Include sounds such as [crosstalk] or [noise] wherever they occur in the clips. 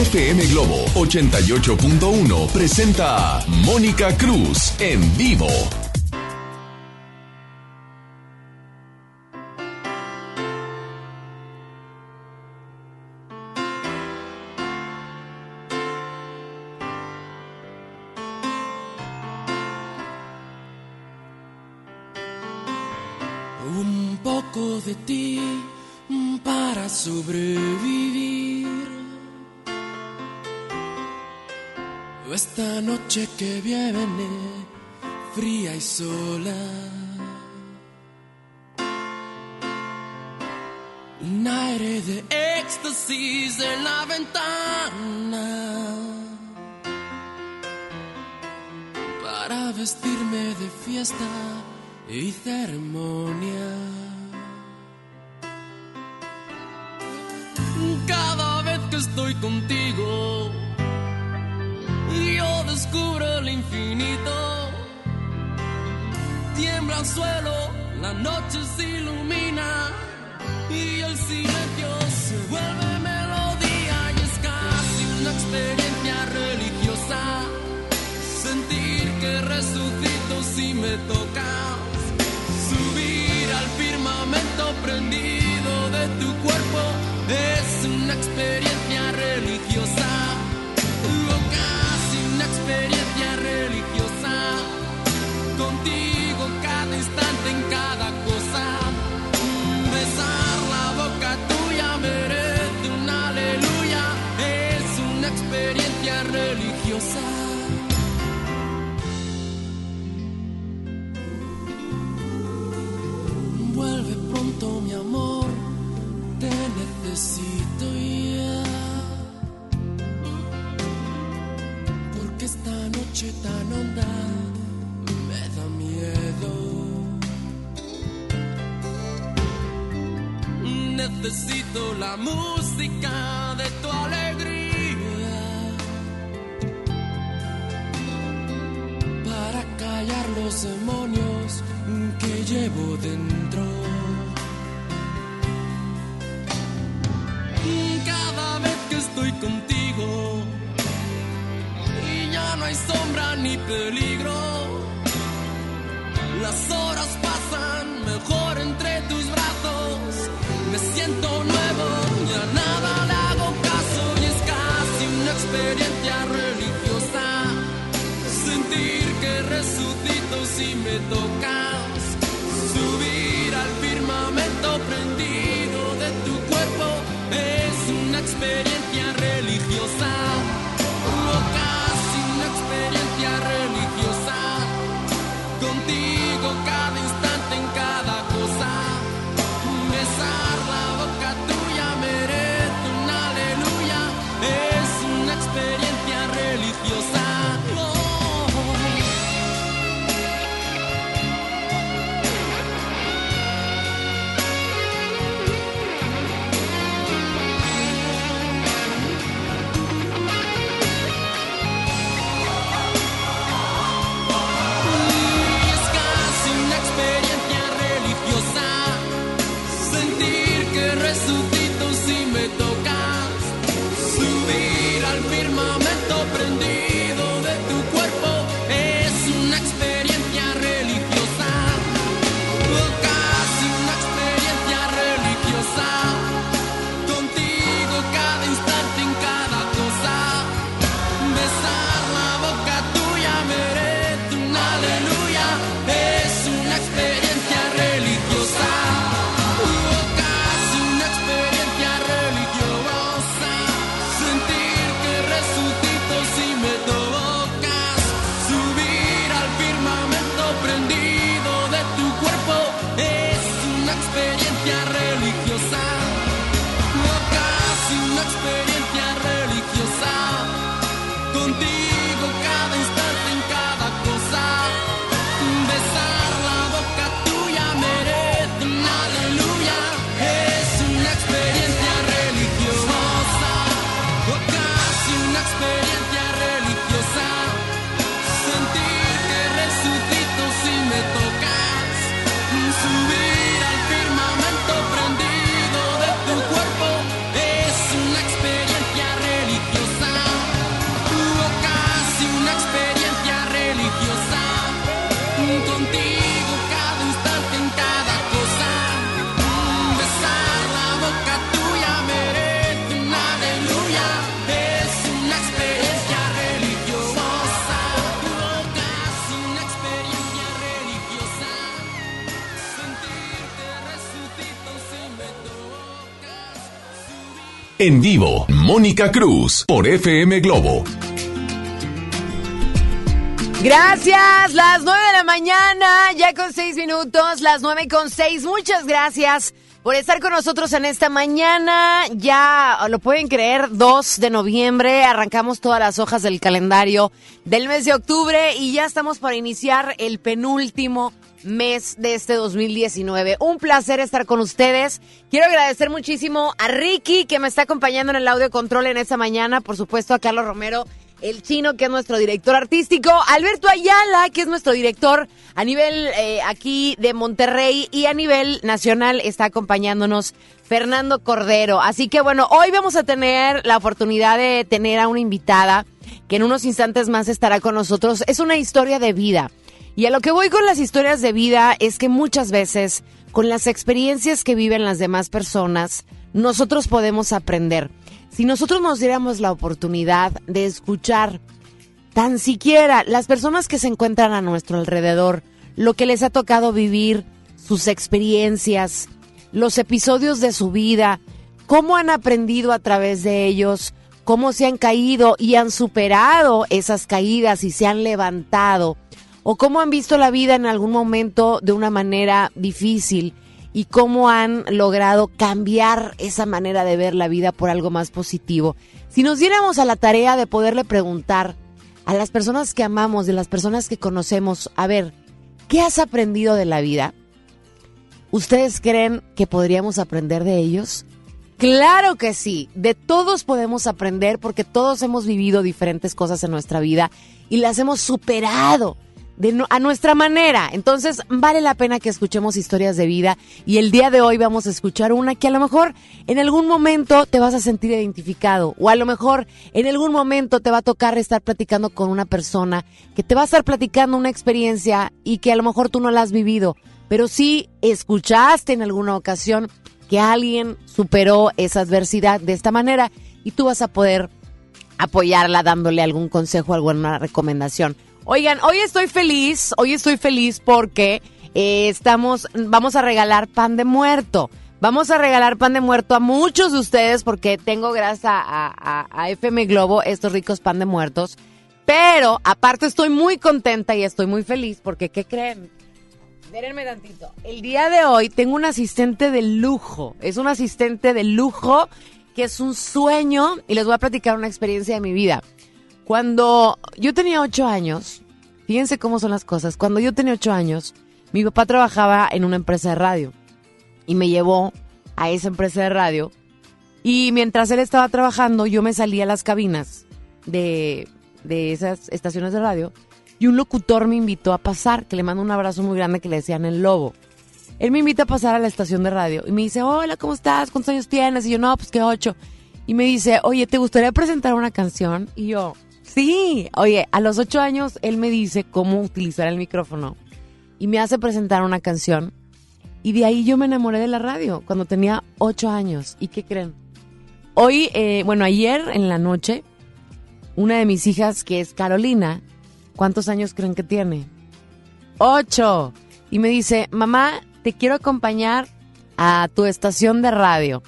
FM Globo 88.1 presenta Mónica Cruz en vivo. Un poco de ti para sobrevivir. Esta noche que viene fría y sola. Un aire de éxtasis en la ventana. Para vestirme de fiesta y ceremonia. Cada vez que estoy contigo, yo descubro el infinito. Tiembla el suelo, la noche se ilumina y el silencio se vuelve melodía y es casi una experiencia religiosa. Sentir que resucito si me tocas, subir al firmamento prendido de tu cuerpo es una experiencia amor, te necesito ya. Porque esta noche tan honda me da miedo. Necesito la música de tu alegría para callar los demonios que llevo dentro. Estoy contigo y ya no hay sombra ni peligro, las horas pasan mejor entre tus brazos. Me siento nuevo, ya nada le hago caso y es casi una experiencia religiosa. Sentir que resucito si me tocas, En vivo, Mónica Cruz por FM Globo. Gracias, las nueve de la mañana, ya con seis minutos, las nueve con seis. Muchas gracias por estar con nosotros en esta mañana. Ya lo pueden creer, 2 de noviembre, arrancamos todas las hojas del calendario del mes de octubre y ya estamos para iniciar el penúltimo mes de este 2019. Un placer estar con ustedes. Quiero agradecer muchísimo a Ricky que me está acompañando en el audio control en esta mañana, por supuesto a Carlos Romero el chino, que es nuestro director artístico, Alberto Ayala, que es nuestro director a nivel eh, aquí de Monterrey y a nivel nacional está acompañándonos Fernando Cordero. Así que bueno, hoy vamos a tener la oportunidad de tener a una invitada que en unos instantes más estará con nosotros. Es una historia de vida. Y a lo que voy con las historias de vida es que muchas veces con las experiencias que viven las demás personas, nosotros podemos aprender. Si nosotros nos diéramos la oportunidad de escuchar tan siquiera las personas que se encuentran a nuestro alrededor, lo que les ha tocado vivir, sus experiencias, los episodios de su vida, cómo han aprendido a través de ellos, cómo se han caído y han superado esas caídas y se han levantado, o cómo han visto la vida en algún momento de una manera difícil y cómo han logrado cambiar esa manera de ver la vida por algo más positivo. Si nos diéramos a la tarea de poderle preguntar a las personas que amamos, de las personas que conocemos, a ver, ¿qué has aprendido de la vida? ¿Ustedes creen que podríamos aprender de ellos? Claro que sí, de todos podemos aprender porque todos hemos vivido diferentes cosas en nuestra vida y las hemos superado a nuestra manera. Entonces, vale la pena que escuchemos historias de vida y el día de hoy vamos a escuchar una que a lo mejor en algún momento te vas a sentir identificado o a lo mejor en algún momento te va a tocar estar platicando con una persona que te va a estar platicando una experiencia y que a lo mejor tú no la has vivido, pero sí escuchaste en alguna ocasión que alguien superó esa adversidad de esta manera y tú vas a poder apoyarla dándole algún consejo, alguna recomendación. Oigan, hoy estoy feliz, hoy estoy feliz porque eh, estamos, vamos a regalar pan de muerto. Vamos a regalar pan de muerto a muchos de ustedes porque tengo gracias a, FM Globo estos ricos pan de muertos. Pero aparte estoy muy contenta y estoy muy feliz porque, ¿qué creen? Dérenme tantito. El día de hoy tengo un asistente de lujo. Es un asistente de lujo que es un sueño y les voy a platicar una experiencia de mi vida. Cuando yo tenía ocho años, fíjense cómo son las cosas. Cuando yo tenía ocho años, mi papá trabajaba en una empresa de radio y me llevó a esa empresa de radio. Y mientras él estaba trabajando, yo me salía a las cabinas de, de esas estaciones de radio y un locutor me invitó a pasar, que le mando un abrazo muy grande que le decían el lobo. Él me invita a pasar a la estación de radio y me dice, hola, ¿cómo estás? ¿Cuántos años tienes? Y yo, no, pues que ocho. Y me dice, oye, ¿te gustaría presentar una canción? Y yo, Sí, oye, a los ocho años él me dice cómo utilizar el micrófono y me hace presentar una canción. Y de ahí yo me enamoré de la radio cuando tenía ocho años. ¿Y qué creen? Hoy, eh, bueno, ayer en la noche, una de mis hijas, que es Carolina, ¿cuántos años creen que tiene? Ocho. Y me dice, mamá, te quiero acompañar a tu estación de radio.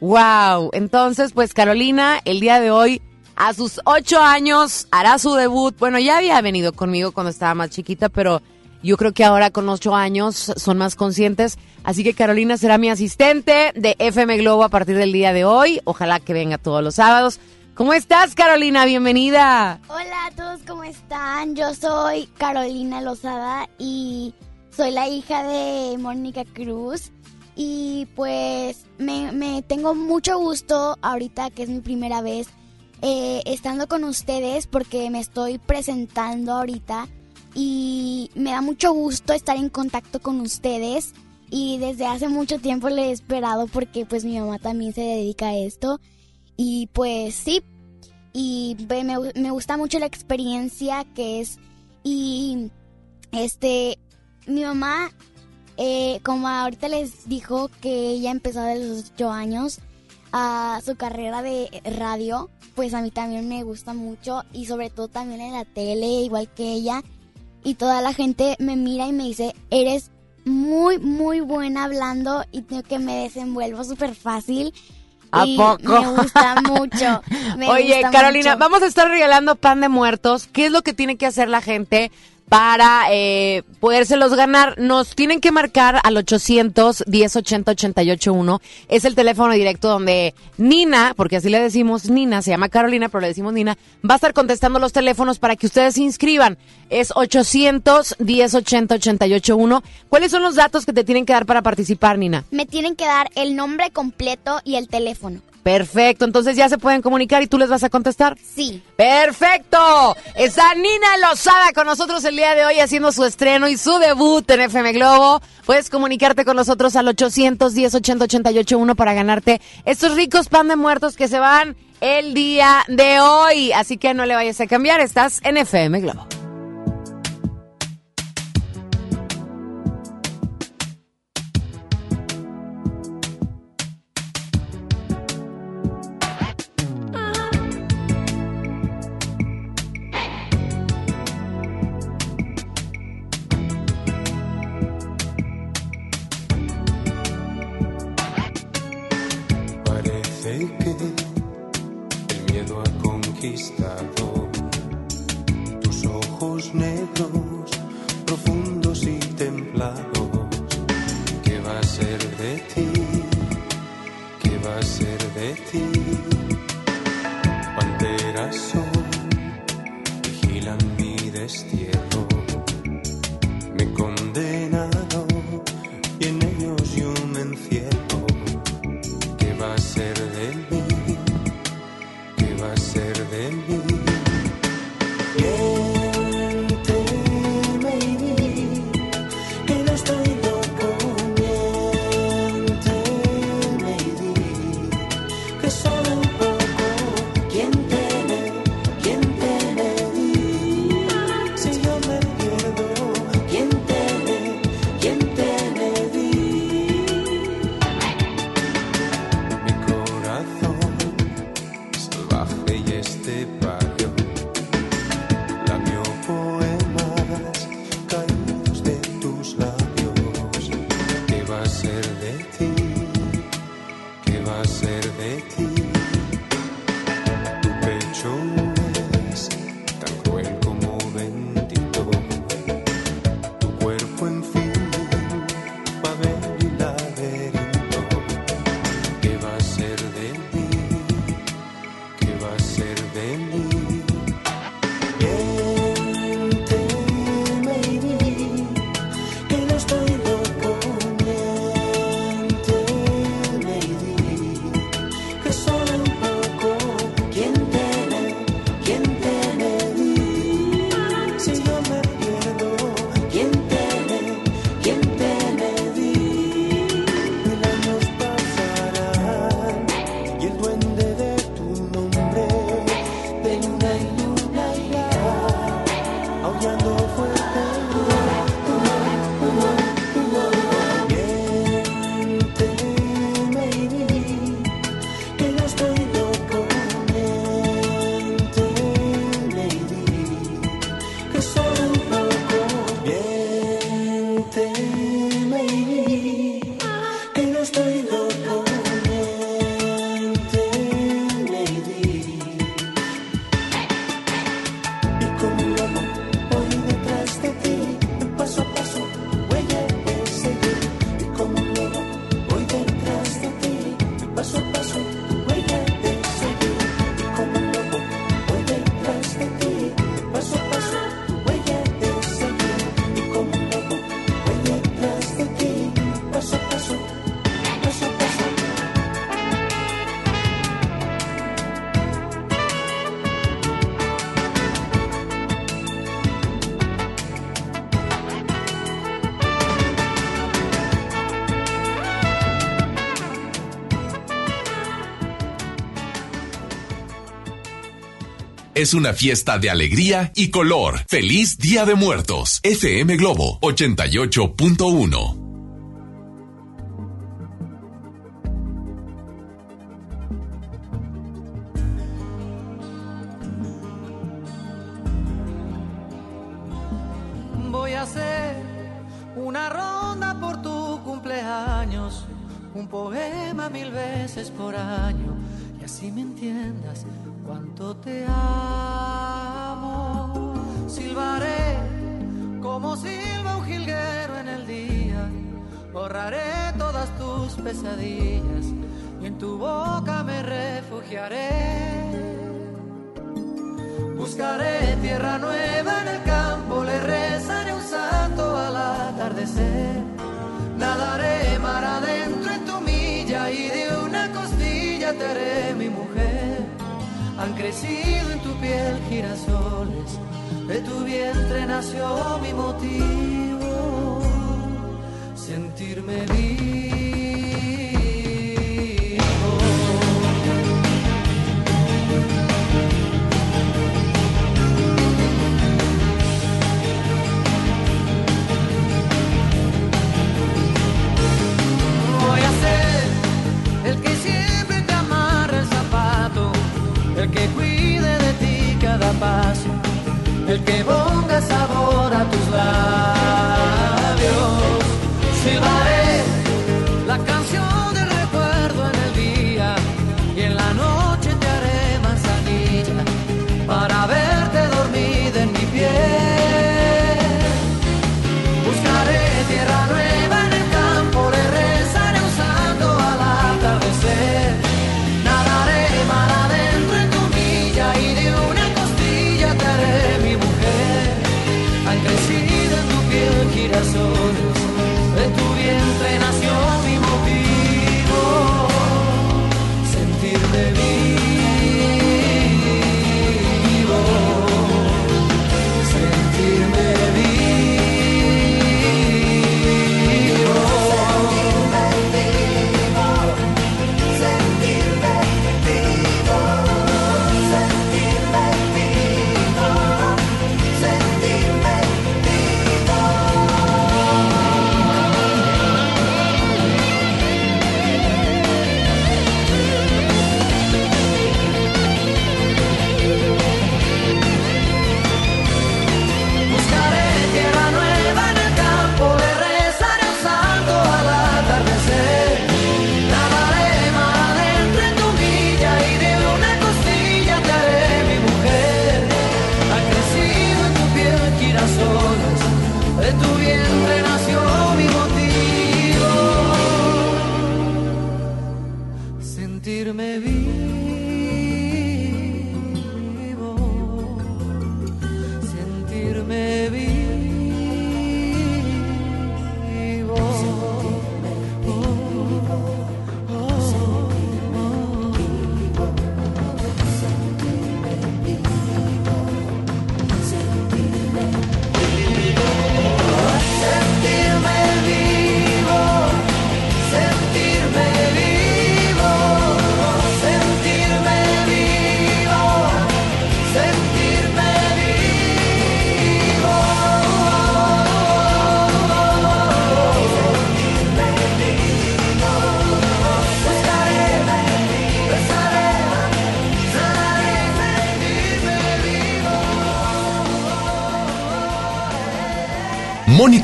¡Wow! Entonces, pues Carolina, el día de hoy a sus ocho años hará su debut. Bueno, ya había venido conmigo cuando estaba más chiquita, pero yo creo que ahora con ocho años son más conscientes. Así que Carolina será mi asistente de FM Globo a partir del día de hoy. Ojalá que venga todos los sábados. ¿Cómo estás, Carolina? Bienvenida. Hola a todos, ¿cómo están? Yo soy Carolina Lozada y soy la hija de Mónica Cruz. Y pues me, me tengo mucho gusto ahorita que es mi primera vez eh, estando con ustedes porque me estoy presentando ahorita y me da mucho gusto estar en contacto con ustedes y desde hace mucho tiempo le he esperado porque pues mi mamá también se dedica a esto y pues sí y me, me gusta mucho la experiencia que es y este mi mamá eh, como ahorita les dijo que ella empezó a los 8 años a su carrera de radio pues a mí también me gusta mucho y sobre todo también en la tele, igual que ella. Y toda la gente me mira y me dice, eres muy, muy buena hablando y tengo que me desenvuelvo súper fácil. ¿A y poco? Me gusta mucho. [laughs] me Oye, gusta Carolina, mucho. vamos a estar regalando pan de muertos. ¿Qué es lo que tiene que hacer la gente para eh, podérselos ganar? Nos tienen que marcar al 800 1080 881. Es el teléfono directo donde Nina, porque así le decimos Nina, se llama Carolina, pero le decimos Nina, va a estar contestando los teléfonos para que ustedes se inscriban. Es 800 1080 881. ¿Cuáles son los datos que te tienen que dar para participar, Nina? Me tienen que dar el nombre completo y el teléfono. Perfecto, entonces ya se pueden comunicar y tú les vas a contestar. Sí. Perfecto. Está Nina Lozada con nosotros el día de hoy haciendo su estreno y su debut en FM Globo. Puedes comunicarte con nosotros al 810 80 881 para ganarte estos ricos pan de muertos que se van el día de hoy. Así que no le vayas a cambiar, estás en FM Globo. Es una fiesta de alegría y color. Feliz Día de Muertos. FM Globo 88.1.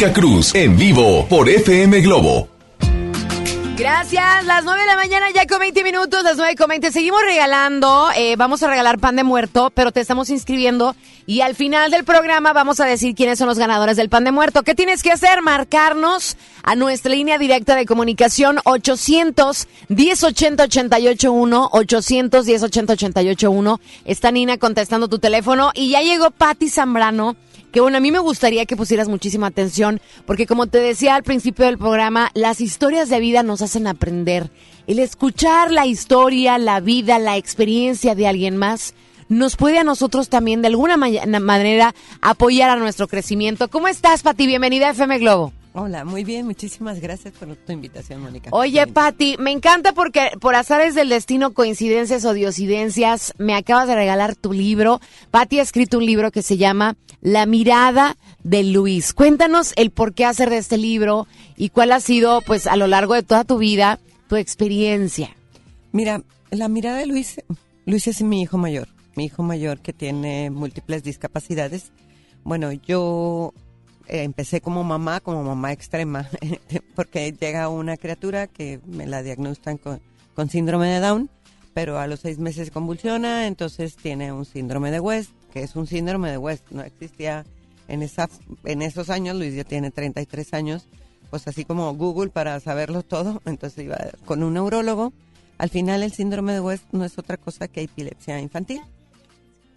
Cruz en vivo por FM Globo. Gracias, las 9 de la mañana ya con 20 minutos, las 9 con 20. Seguimos regalando, eh, vamos a regalar pan de muerto, pero te estamos inscribiendo y al final del programa vamos a decir quiénes son los ganadores del pan de muerto. ¿Qué tienes que hacer? Marcarnos a nuestra línea directa de comunicación 800 1080 881 800 1080 881. Está Nina contestando tu teléfono y ya llegó Patti Zambrano que bueno, a mí me gustaría que pusieras muchísima atención, porque como te decía al principio del programa, las historias de vida nos hacen aprender. El escuchar la historia, la vida, la experiencia de alguien más, nos puede a nosotros también de alguna ma- manera apoyar a nuestro crecimiento. ¿Cómo estás, Pati? Bienvenida a FM Globo. Hola, muy bien, muchísimas gracias por tu invitación, Mónica. Oye, Pati, me encanta porque por azares del destino, coincidencias o diosidencias, me acabas de regalar tu libro. Pati ha escrito un libro que se llama La mirada de Luis. Cuéntanos el por qué hacer de este libro y cuál ha sido, pues, a lo largo de toda tu vida, tu experiencia. Mira, la mirada de Luis, Luis es mi hijo mayor, mi hijo mayor que tiene múltiples discapacidades. Bueno, yo empecé como mamá, como mamá extrema, [laughs] porque llega una criatura que me la diagnostan con, con síndrome de Down, pero a los seis meses convulsiona, entonces tiene un síndrome de West, que es un síndrome de West, no existía en, esa, en esos años, Luis ya tiene 33 años, pues así como Google para saberlo todo, [laughs] entonces iba con un neurólogo. Al final el síndrome de West no es otra cosa que epilepsia infantil.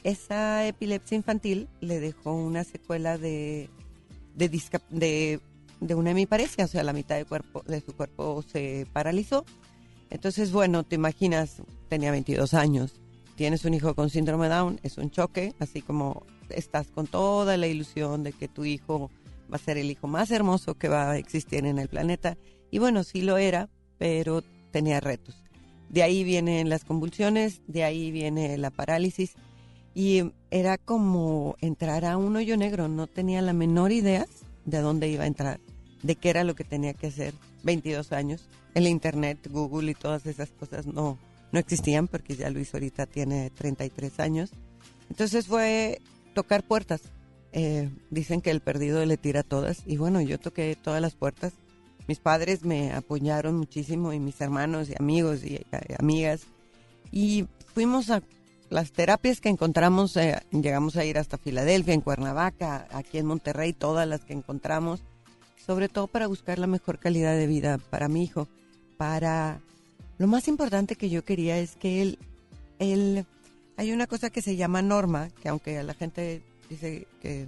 Esa epilepsia infantil le dejó una secuela de, de, de, de una hemiparesia, o sea, la mitad de, cuerpo, de su cuerpo se paralizó. Entonces, bueno, te imaginas, tenía 22 años, tienes un hijo con síndrome Down, es un choque, así como estás con toda la ilusión de que tu hijo va a ser el hijo más hermoso que va a existir en el planeta. Y bueno, sí lo era, pero tenía retos. De ahí vienen las convulsiones, de ahí viene la parálisis. Y era como entrar a un hoyo negro, no tenía la menor idea de dónde iba a entrar, de qué era lo que tenía que hacer. 22 años, el internet, Google y todas esas cosas no, no existían porque ya Luis ahorita tiene 33 años. Entonces fue tocar puertas. Eh, dicen que el perdido le tira todas y bueno, yo toqué todas las puertas. Mis padres me apoyaron muchísimo y mis hermanos y amigos y eh, amigas y fuimos a las terapias que encontramos, eh, llegamos a ir hasta Filadelfia, en Cuernavaca, aquí en Monterrey, todas las que encontramos, sobre todo para buscar la mejor calidad de vida para mi hijo, para... Lo más importante que yo quería es que él, él, hay una cosa que se llama norma, que aunque la gente dice que,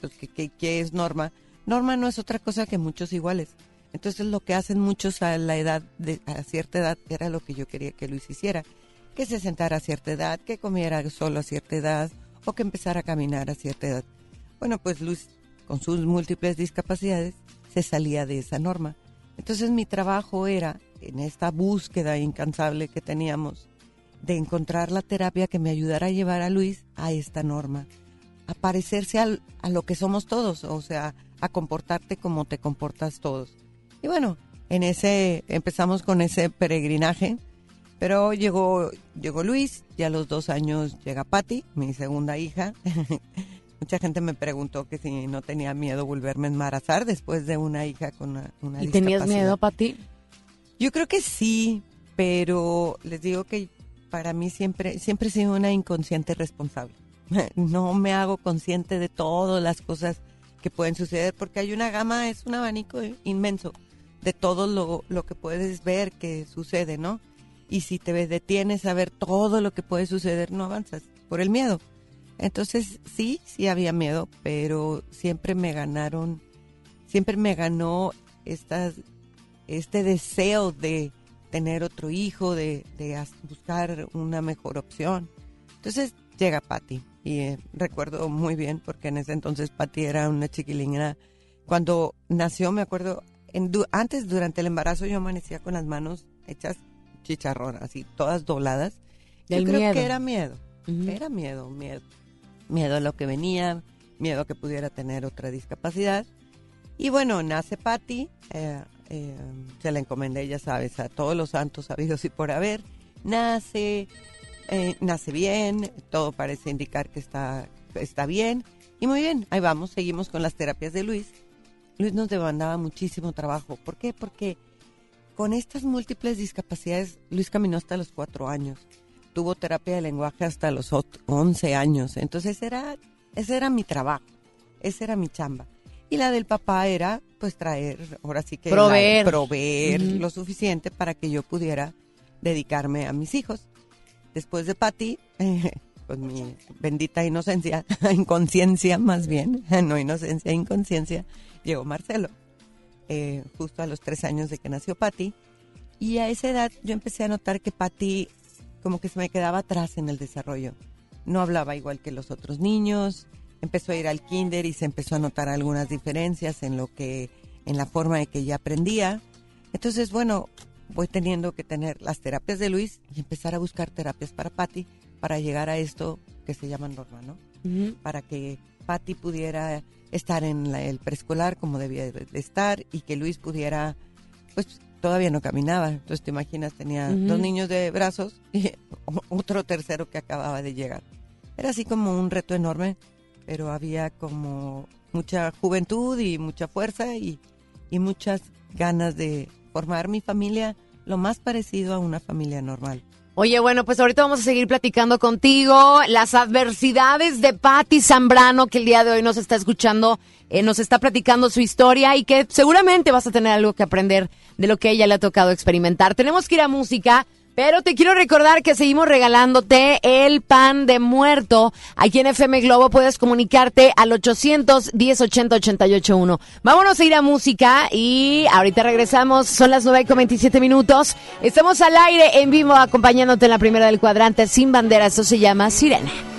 pues, que- que es norma, norma no es otra cosa que muchos iguales. Entonces lo que hacen muchos a la edad, de, a cierta edad, era lo que yo quería que Luis hiciera que se sentara a cierta edad, que comiera solo a cierta edad o que empezara a caminar a cierta edad. Bueno, pues Luis, con sus múltiples discapacidades, se salía de esa norma. Entonces mi trabajo era, en esta búsqueda incansable que teníamos, de encontrar la terapia que me ayudara a llevar a Luis a esta norma, a parecerse a lo que somos todos, o sea, a comportarte como te comportas todos. Y bueno, en ese empezamos con ese peregrinaje pero llegó, llegó Luis y a los dos años llega Patty, mi segunda hija. [laughs] Mucha gente me preguntó que si no tenía miedo volverme a embarazar después de una hija con una, una ¿Y tenías miedo, Pati? Yo creo que sí, pero les digo que para mí siempre, siempre he sido una inconsciente responsable. [laughs] No me hago consciente de todas las cosas que pueden suceder porque hay una gama, es un abanico inmenso de todo lo, lo que puedes ver que sucede, ¿no? Y si te detienes a ver todo lo que puede suceder, no avanzas por el miedo. Entonces, sí, sí había miedo, pero siempre me ganaron, siempre me ganó estas, este deseo de tener otro hijo, de, de buscar una mejor opción. Entonces llega Patty y eh, recuerdo muy bien porque en ese entonces Patty era una chiquilina. Cuando nació, me acuerdo, antes durante el embarazo yo amanecía con las manos hechas chicharrón, así todas dobladas. Del yo creo miedo. que era miedo, Ujú. era miedo, miedo. Miedo a lo que venía, miedo a que pudiera tener otra discapacidad. Y bueno, nace Patty, eh, eh, se la encomendé, ya sabes, a todos los santos habidos y por haber. Nace, eh, nace bien, todo parece indicar que está, está bien. Y muy bien, ahí vamos, seguimos con las terapias de Luis. Luis nos demandaba muchísimo trabajo. ¿Por qué? Porque con estas múltiples discapacidades, Luis caminó hasta los cuatro años. Tuvo terapia de lenguaje hasta los ot- 11 años. Entonces era, ese era mi trabajo, esa era mi chamba. Y la del papá era, pues, traer, ahora sí que... la- Proveer. Ujú. lo suficiente para que yo pudiera dedicarme a mis hijos. Después de Patti, con mi bendita inocencia, [laughs] inconsciencia más bien, [laughs] no inocencia, inconsciencia, llegó Marcelo, eh, justo a los tres años de que nació Patti. Y a esa edad yo empecé a notar que Patti como que se me quedaba atrás en el desarrollo. No hablaba igual que los otros niños, empezó a ir al kinder y se empezó a notar algunas diferencias en lo que, en la forma de que ella aprendía. Entonces, bueno, voy teniendo que tener las terapias de Luis y empezar a buscar terapias para Patty para llegar a esto que se llama norma, ¿no? Para que Patty pudiera estar en la- el preescolar como debía de estar y que Luis pudiera, pues todavía no caminaba. Entonces te imaginas, tenía dos niños de brazos y [laughs] otro tercero que acababa de llegar. Era así como un reto enorme, pero había como mucha juventud y mucha fuerza y, y muchas ganas de formar mi familia lo más parecido a una familia normal. Oye, bueno, pues ahorita vamos a seguir platicando contigo las adversidades de Patti Zambrano, que el día de hoy nos está escuchando, eh, nos está platicando su historia y que seguramente vas a tener algo que aprender de lo que ella le ha tocado experimentar. Tenemos que ir a música. Pero te quiero recordar que seguimos regalándote el pan de muerto. Aquí en FM Globo puedes comunicarte al 800 1080 881. Vámonos a ir a música y ahorita regresamos. Son las 9 con 27 minutos. Estamos al aire en vivo acompañándote en la primera del cuadrante sin bandera. Esto se llama Sirena.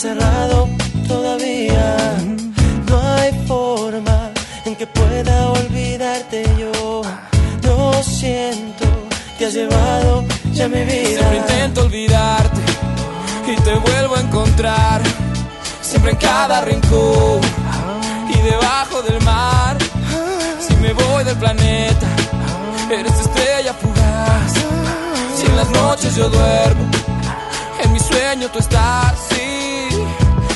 Cerrado todavía. No hay forma en que pueda olvidarte yo. Yo siento que has llevado ya mi vida. Siempre intento olvidarte y te vuelvo a encontrar. Siempre en cada rincón y debajo del mar. Si me voy del planeta, eres estrella fugaz. Si en las noches yo duermo, en mi sueño tú estás.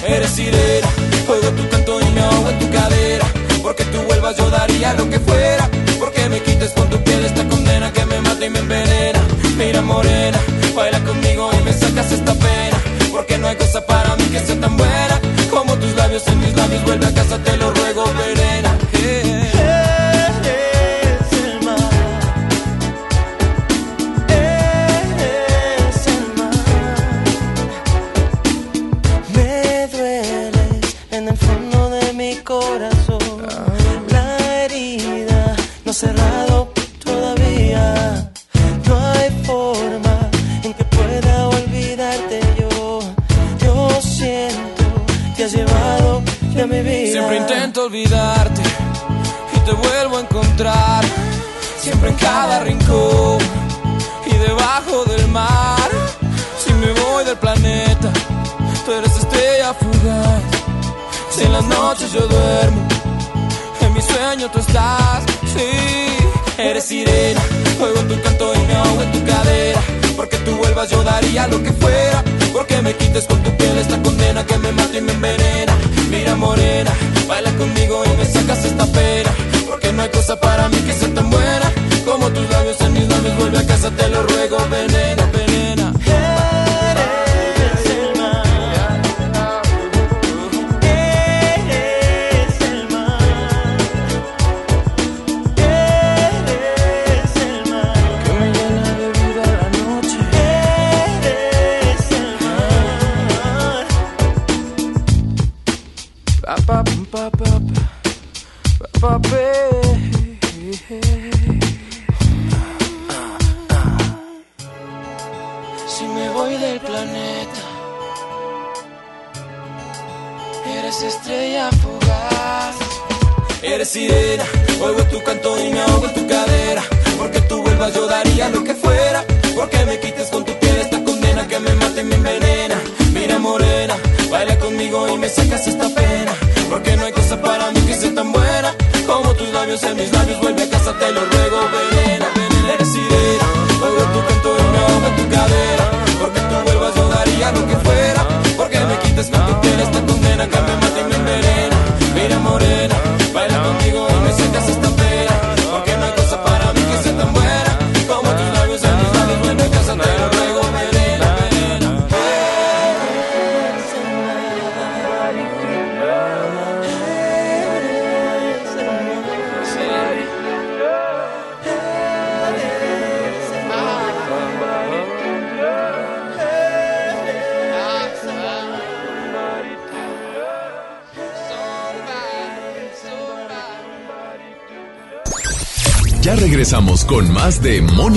Eres sirena. Oigo tu canto y me ahogo en tu cadera. Porque tú vuelvas yo daría lo que fuera. Porque me quites con tu piel esta condena que me mata y me envenena. Mira morena, baila conmigo y me sacas esta pena. Porque no hay cosa para mí que sea tan buena como tus labios en mis labios. Vuelve a casa, te lo Siempre en cada rincón y debajo del mar. Si me voy del planeta, tú eres estrella fugaz. Si en las noches yo duermo, en mi sueño tú estás. Sí, eres sirena. Oigo tu canto y me ahogo en tu cadera. Porque tú vuelvas yo daría lo que fuera. Porque me quites con tu piel esta condena que me mata y me envenena. Mira morena, baila conmigo y me sacas esta pena. Porque no hay cosa para mí que sea tan buena como tus labios en mis labios. Vuelve a casa, te lo ruego, venena,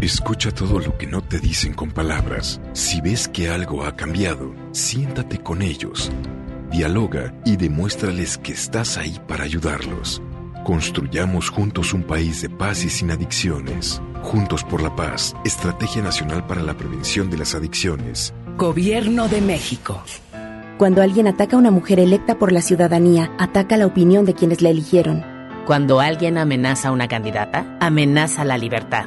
Escucha todo lo que no te dicen con palabras. Si ves que algo ha cambiado, siéntate con ellos. Dialoga y demuéstrales que estás ahí para ayudarlos. Construyamos juntos un país de paz y sin adicciones. Juntos por la paz, Estrategia Nacional para la Prevención de las Adicciones. Gobierno de México. Cuando alguien ataca a una mujer electa por la ciudadanía, ataca la opinión de quienes la eligieron. Cuando alguien amenaza a una candidata, amenaza la libertad.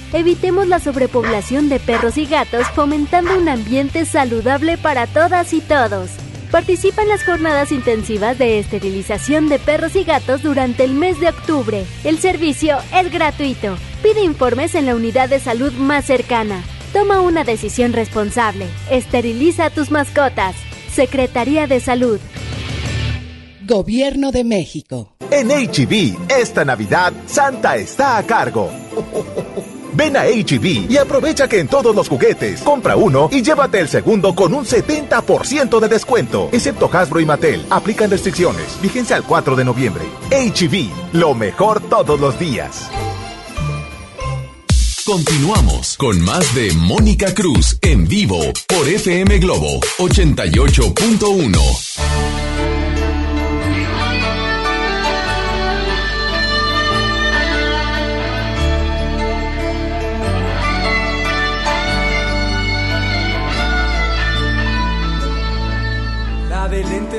Evitemos la sobrepoblación de perros y gatos fomentando un ambiente saludable para todas y todos. Participa en las jornadas intensivas de esterilización de perros y gatos durante el mes de octubre. El servicio es gratuito. Pide informes en la unidad de salud más cercana. Toma una decisión responsable. Esteriliza a tus mascotas. Secretaría de Salud. Gobierno de México. En HB, esta Navidad, Santa está a cargo. [laughs] Ven a HB y aprovecha que en todos los juguetes compra uno y llévate el segundo con un 70% de descuento, excepto Hasbro y Mattel. Aplican restricciones. Vigencia al 4 de noviembre. HB, lo mejor todos los días. Continuamos con más de Mónica Cruz en vivo por FM Globo 88.1.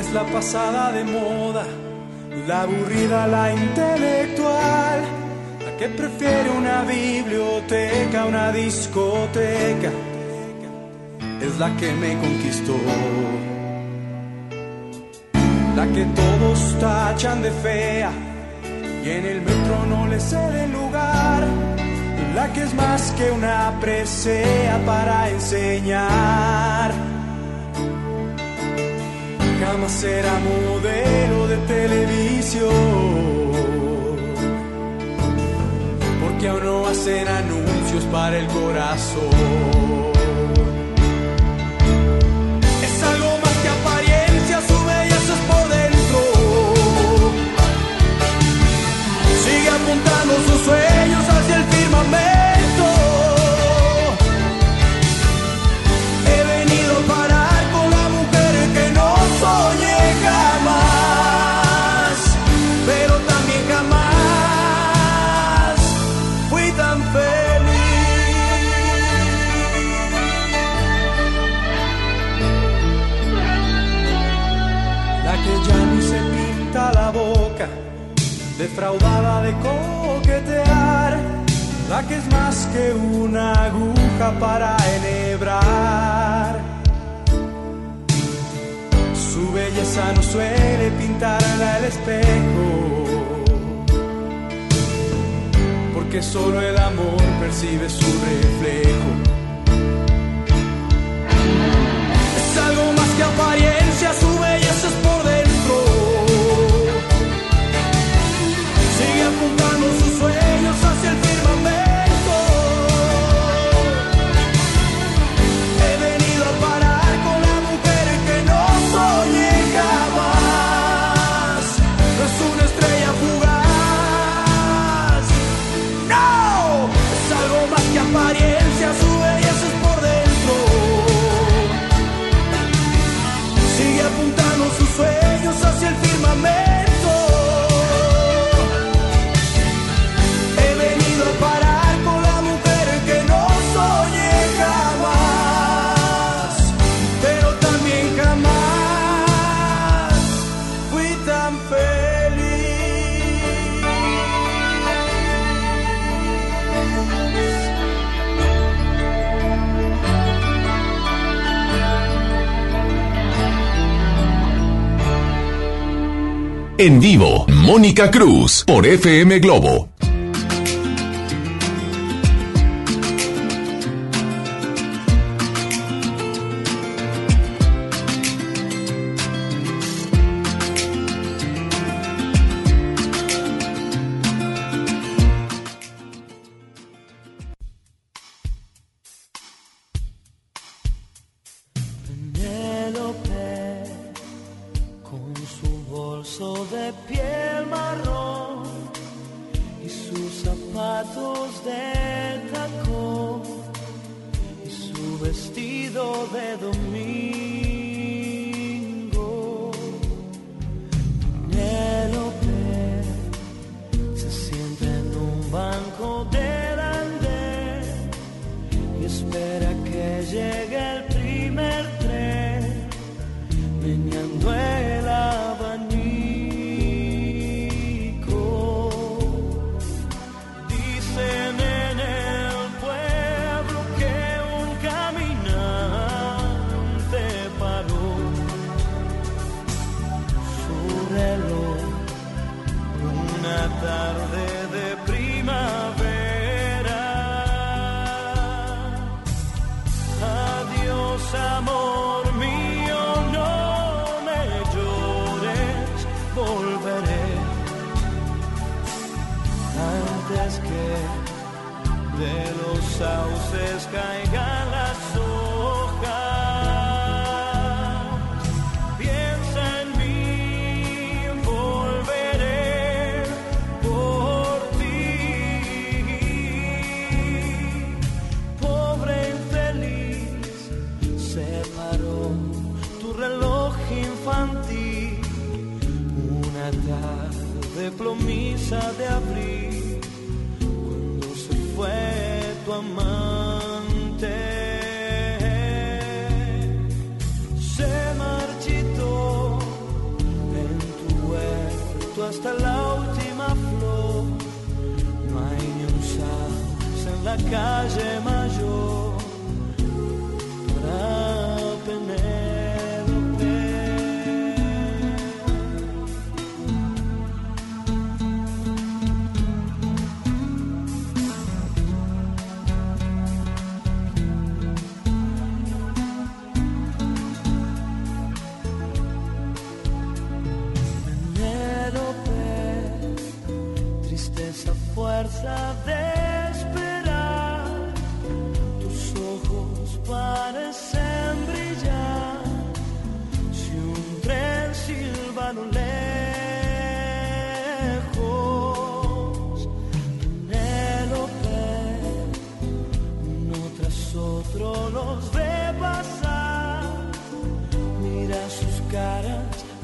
lentes, la pasada de moda, la aburrida, la intelectual, la que prefiere una biblioteca, una discoteca, es la que me conquistó. La que todos tachan de fea y en el metro no le cede lugar. La que es más que una presea para enseñar jamás será modelo de televisión. Porque aún no hacen anuncios para el corazón. defraudada de coquetear, la que es más que una aguja para enhebrar. Su belleza no suele pintarla el espejo, porque solo el amor percibe su reflejo. Es algo más que apariencia, su belleza es En vivo, Mónica Cruz por FM Globo.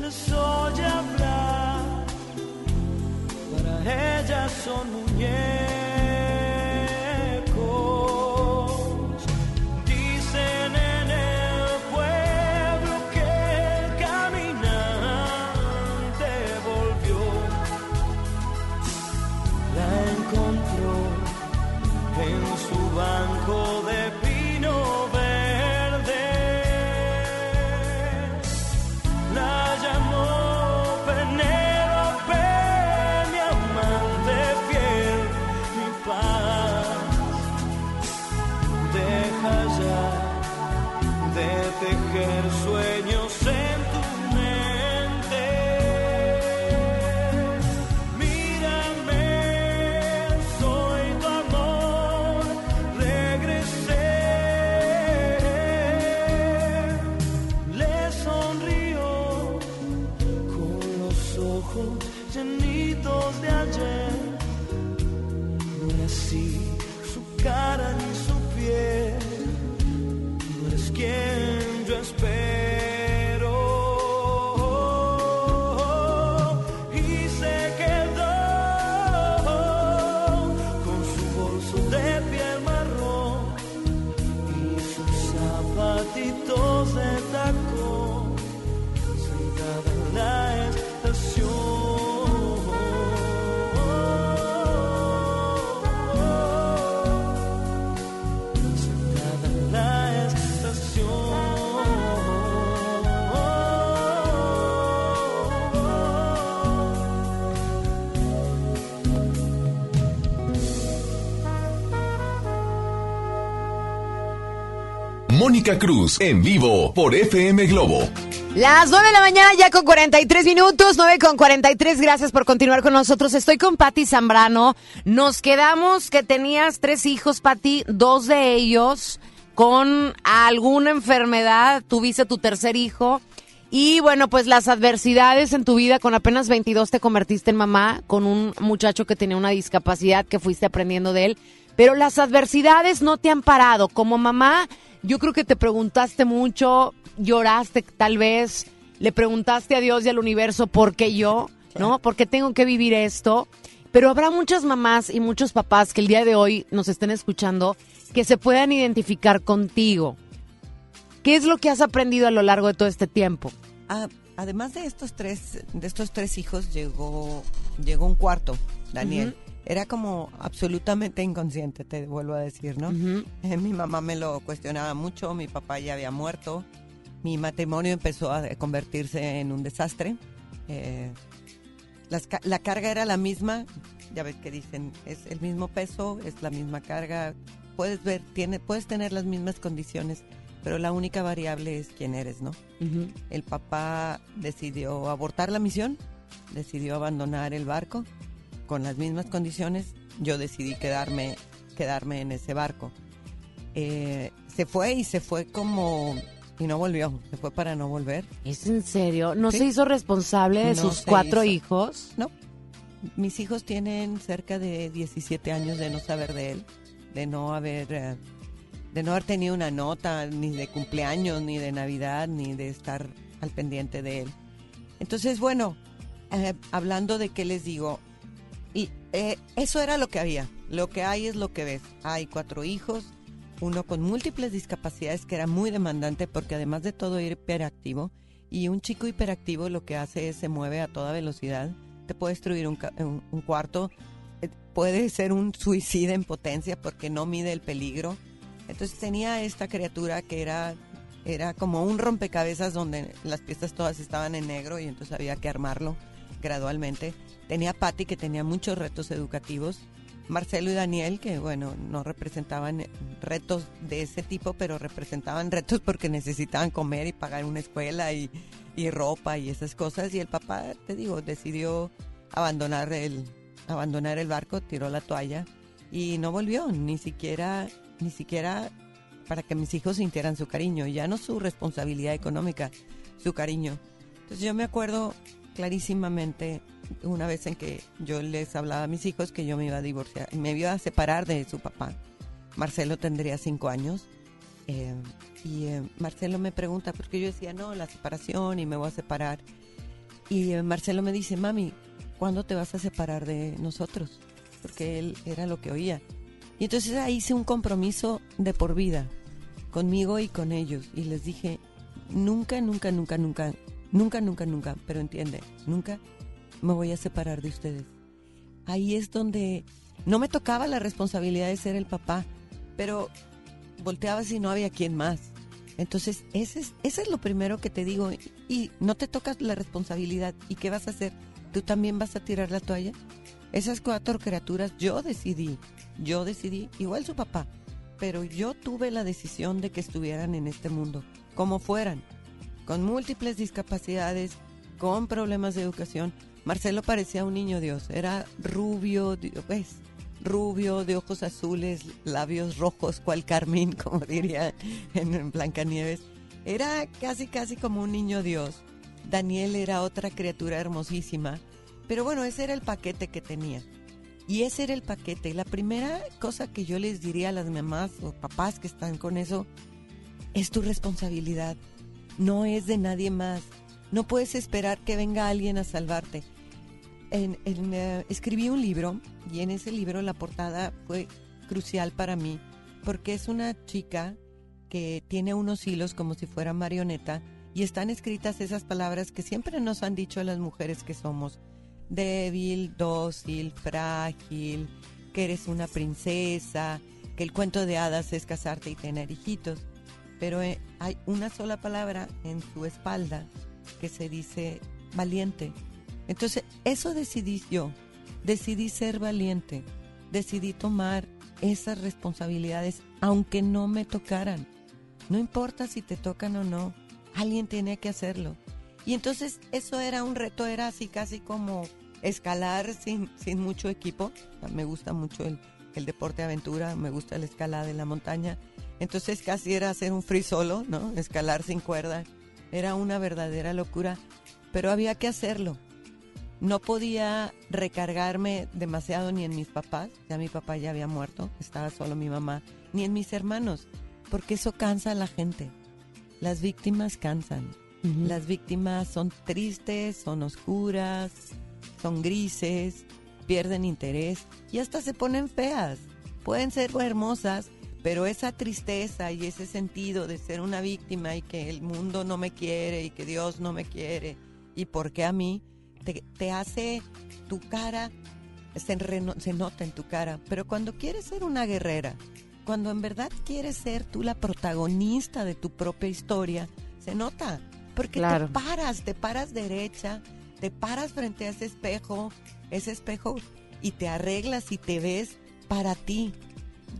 les oye hablar, para ellas son muñecas. Cruz en vivo por FM Globo. Las 9 de la mañana ya con 43 minutos, 9 con 43, gracias por continuar con nosotros. Estoy con Patti Zambrano. Nos quedamos que tenías tres hijos, Patti, dos de ellos con alguna enfermedad, tuviste tu tercer hijo. Y bueno, pues las adversidades en tu vida, con apenas 22 te convertiste en mamá, con un muchacho que tenía una discapacidad que fuiste aprendiendo de él. Pero las adversidades no te han parado. Como mamá, yo creo que te preguntaste mucho, lloraste tal vez, le preguntaste a Dios y al universo por qué yo, ¿no? ¿Por qué tengo que vivir esto? Pero habrá muchas mamás y muchos papás que el día de hoy nos estén escuchando que se puedan identificar contigo. ¿Qué es lo que has aprendido a lo largo de todo este tiempo? Ah, además de estos tres, de estos tres hijos, llegó, llegó un cuarto, Daniel. Era como absolutamente inconsciente, te vuelvo a decir, ¿no? Eh, mi mamá me lo cuestionaba mucho, mi papá ya había muerto, mi matrimonio empezó a convertirse en un desastre. Eh, las la carga era la misma, ya ves que dicen, es el mismo peso, es la misma carga, puedes ver, tiene, puedes tener las mismas condiciones, pero la única variable es quién eres, ¿no? El papá decidió abortar la misión, decidió abandonar el barco con las mismas condiciones. Yo decidí quedarme, quedarme en ese barco. Eh, se fue y se fue como y no volvió. Se fue para no volver. ¿Es en serio? ¿No Sí. se hizo responsable de No sus cuatro hizo. hijos? No. Mis hijos tienen cerca de 17 años de no saber de él, de no haber, eh, de no haber tenido una nota ni de cumpleaños, ni de Navidad, ni de estar al pendiente de él. Entonces, bueno, eh, hablando de qué les digo, y eh, eso era lo que había. Lo que hay es lo que ves. Hay cuatro hijos, uno con múltiples discapacidades que era muy demandante porque además de todo era hiperactivo y un chico hiperactivo lo que hace es se mueve a toda velocidad, te puede destruir un, cuarto, eh, puede ser un suicida en potencia porque no mide el peligro. Entonces tenía esta criatura que era era como un rompecabezas donde las piezas todas estaban en negro y entonces había que armarlo gradualmente. Tenía a Patty que tenía muchos retos educativos. Marcelo y Daniel, que bueno, no representaban eh, retos de ese tipo, pero representaban retos porque necesitaban comer y pagar una escuela y, y ropa y esas cosas. Y el papá, te digo, decidió abandonar el, abandonar el barco, tiró la toalla y no volvió, ni siquiera, ni siquiera para que mis hijos sintieran su cariño, ya no su responsabilidad económica, su cariño. Entonces yo me acuerdo clarísimamente una vez en que yo les hablaba a mis hijos que yo me iba a divorciar, me iba a separar de su papá. Marcelo tendría cinco años. eh, y eh, Marcelo me pregunta, porque yo decía, no, la separación y me voy a separar. Y eh, Marcelo me dice, mami, ¿cuándo te vas a separar de nosotros? Porque él era lo que oía. Y entonces ahí hice un compromiso de por vida, conmigo y con ellos. Y les dije, nunca, nunca, nunca, nunca, nunca, nunca, nunca, pero entiende, nunca me voy a separar de ustedes. Ahí es donde no me tocaba la responsabilidad de ser el papá, pero volteaba si no había quien más. Entonces, ese es, ese es lo primero que te digo. Y no te tocas la responsabilidad. ¿Y qué vas a hacer? ¿Tú también vas a tirar la toalla? Esas cuatro criaturas yo decidí, yo decidí, igual su papá, pero yo tuve la decisión de que estuvieran en este mundo, como fueran, con múltiples discapacidades, con problemas de educación. Marcelo parecía un niño Dios, era rubio, di- pues, rubio, de ojos azules, labios rojos, cual carmín, [laughs] como diría en, Blancanieves. Era casi, casi como un niño Dios. Daniel era otra criatura hermosísima. Pero bueno, ese era el paquete que tenía. Y ese era el paquete. La primera cosa que yo les diría a las mamás o papás que están con eso es tu responsabilidad. No es de nadie más. No puedes esperar que venga alguien a salvarte. Eh, escribí un libro y en ese libro la portada fue crucial para mí porque es una chica que tiene unos hilos como si fuera marioneta y están escritas esas palabras que siempre nos han dicho las mujeres que somos débil, dócil, frágil, que eres una princesa, que el cuento de hadas es casarte y tener hijitos. Pero eh, hay una sola palabra en su espalda que se dice valiente. Entonces, eso decidí yo. Decidí ser valiente. Decidí tomar esas responsabilidades, aunque no me tocaran. No importa si te tocan o no, alguien tiene que hacerlo. Y entonces eso era un reto, era así casi como escalar sin, sin mucho equipo. Me gusta mucho el, el deporte aventura, me gusta la escalada de la montaña. Entonces casi era hacer un free solo, ¿no? Escalar sin cuerda. Era una verdadera locura, pero había que hacerlo. No podía recargarme demasiado ni en mis papás, ya mi papá ya había muerto, estaba solo mi mamá, ni en mis hermanos, porque eso cansa a la gente. Las víctimas cansan. Las víctimas son tristes, son oscuras, son grises, pierden interés y hasta se ponen feas. Pueden ser hermosas, pero esa tristeza y ese sentido de ser una víctima y que el mundo no me quiere y que Dios no me quiere y por qué a mí, te, te hace tu cara, se, reno- se nota en tu cara. Pero cuando quieres ser una guerrera, cuando en verdad quieres ser tú la protagonista de tu propia historia, se nota. Porque Claro. te paras, te paras derecha, te paras frente a ese espejo, ese espejo, y te arreglas y te ves para ti.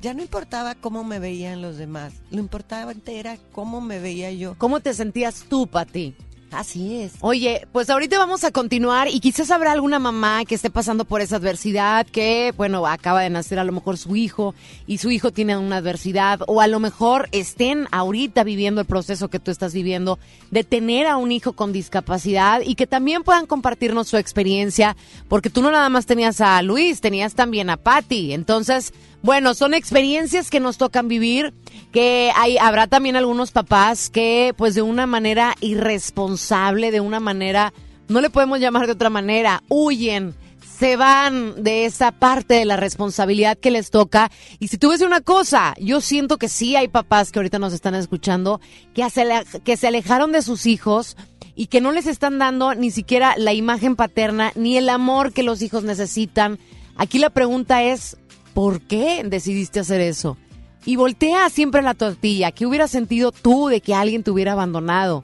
Ya no importaba cómo me veían los demás, lo importante era cómo me veía yo. ¿Cómo te sentías tú, Pati? Así es. Oye, pues ahorita vamos a continuar y quizás habrá alguna mamá que esté pasando por esa adversidad, que, bueno, acaba de nacer a lo mejor su hijo y su hijo tiene una adversidad, o a lo mejor estén ahorita viviendo el proceso que tú estás viviendo de tener a un hijo con discapacidad y que también puedan compartirnos su experiencia, porque tú no nada más tenías a Luis, tenías también a Patty. Entonces, bueno, son experiencias que nos tocan vivir, que hay, habrá también algunos papás que, pues de una manera irresponsable, de una manera, no le podemos llamar de otra manera, huyen, se van de esa parte de la responsabilidad que les toca. Y si tú ves una cosa, yo siento que sí hay papás que ahorita nos están escuchando, que se, que se alejaron de sus hijos y que no les están dando ni siquiera la imagen paterna ni el amor que los hijos necesitan. Aquí la pregunta es, ¿por qué decidiste hacer eso? Y voltea siempre la tortilla. ¿Qué hubieras sentido tú de que alguien te hubiera abandonado?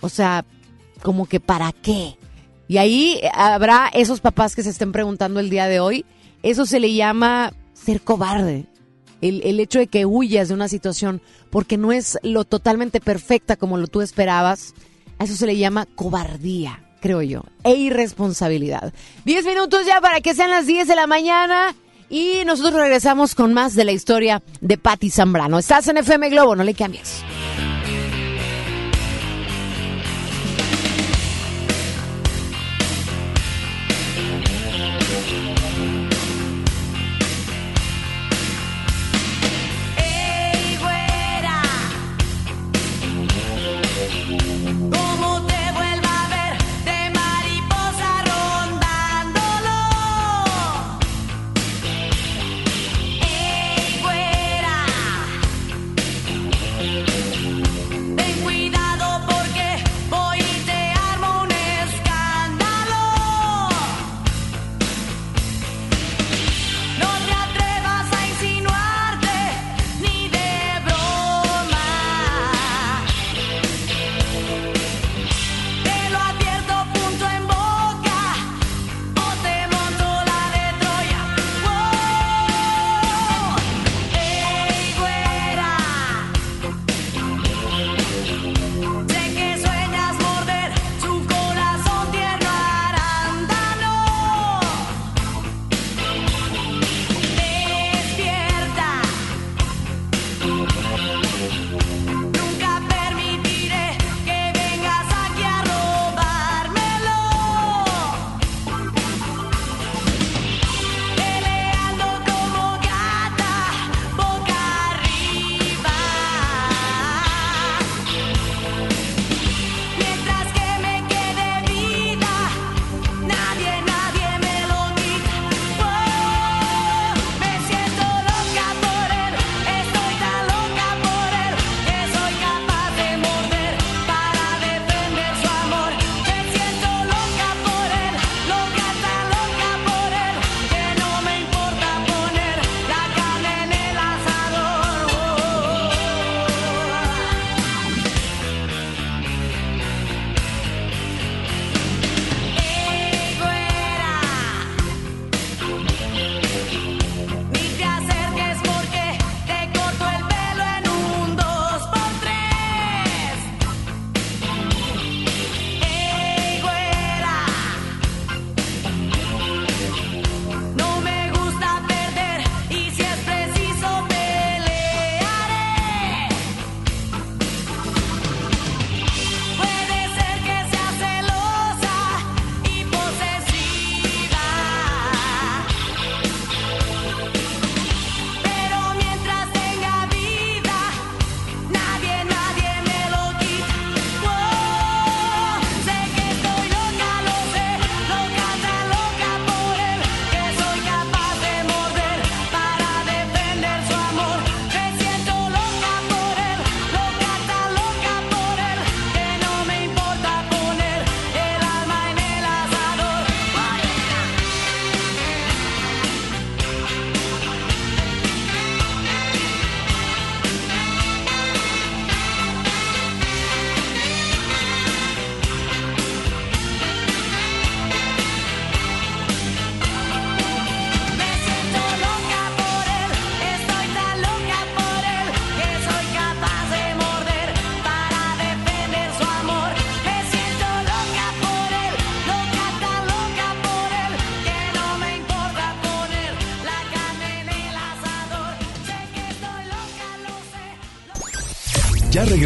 O sea, como que ¿para qué? Y ahí habrá esos papás que se estén preguntando el día de hoy. Eso se le llama ser cobarde. El, el hecho de que huyas de una situación porque no es lo totalmente perfecta como lo tú esperabas, eso se le llama cobardía, creo yo, e irresponsabilidad. Diez minutos ya para que sean las 10 de la mañana y nosotros regresamos con más de la historia de Patti Zambrano. Estás en FM Globo, no le cambies.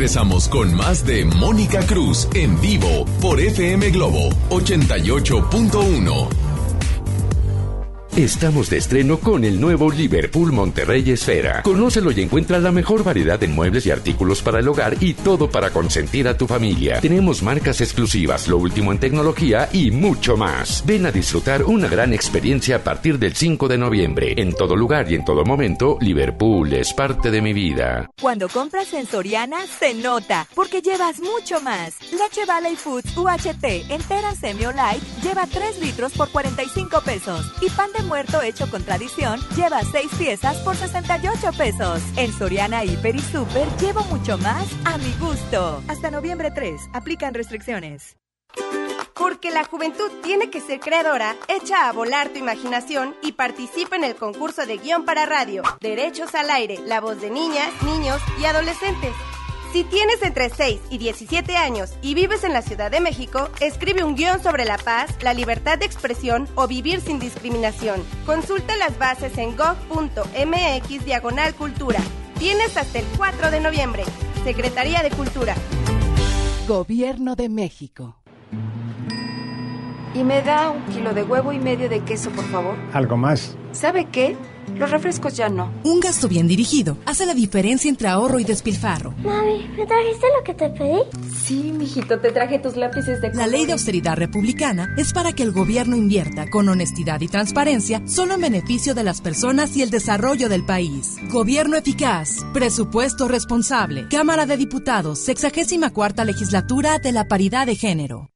Regresamos con más de Mónica Cruz en vivo por FM Globo 88.1. Estamos de estreno con el nuevo Liverpool Monterrey Esfera. Conócelo y encuentra la mejor variedad en muebles y artículos para el hogar y todo para consentir a tu familia. Tenemos marcas exclusivas, lo último en tecnología y mucho más. Ven a disfrutar una gran experiencia a partir del 5 de noviembre. En todo lugar y en todo momento, Liverpool es parte de mi vida. Cuando compras en Soriana, se nota, porque llevas mucho más. Leche Valley Foods UHT entera semi o light lleva 3 litros por 45 pesos. Y pan de muerto hecho con tradición lleva 6 piezas por 68 pesos. En Soriana Hiper y Super llevo mucho más a mi gusto. Hasta noviembre 3, aplican restricciones. Porque la juventud tiene que ser creadora, echa a volar tu imaginación y participa en el concurso de guion para radio, Derechos al Aire, la voz de niñas, niños y adolescentes. Si tienes entre 6 y 17 años y vives en la Ciudad de México, escribe un guion sobre la paz, la libertad de expresión o vivir sin discriminación. Consulta las bases en gov.mx diagonal cultura. Tienes hasta el 4 de noviembre. Secretaría de Cultura. Gobierno de México. Y me da un kilo de huevo y medio de queso, por favor. Algo más. ¿Sabe qué? Los refrescos ya no. Un gasto bien dirigido hace la diferencia entre ahorro y despilfarro. Mami, ¿me trajiste lo que te pedí? Sí, mijito, te traje tus lápices de La ley de austeridad republicana es para que el gobierno invierta con honestidad y transparencia solo en beneficio de las personas y el desarrollo del país. Gobierno eficaz, presupuesto responsable, Cámara de Diputados, 64 legislatura de la paridad de género.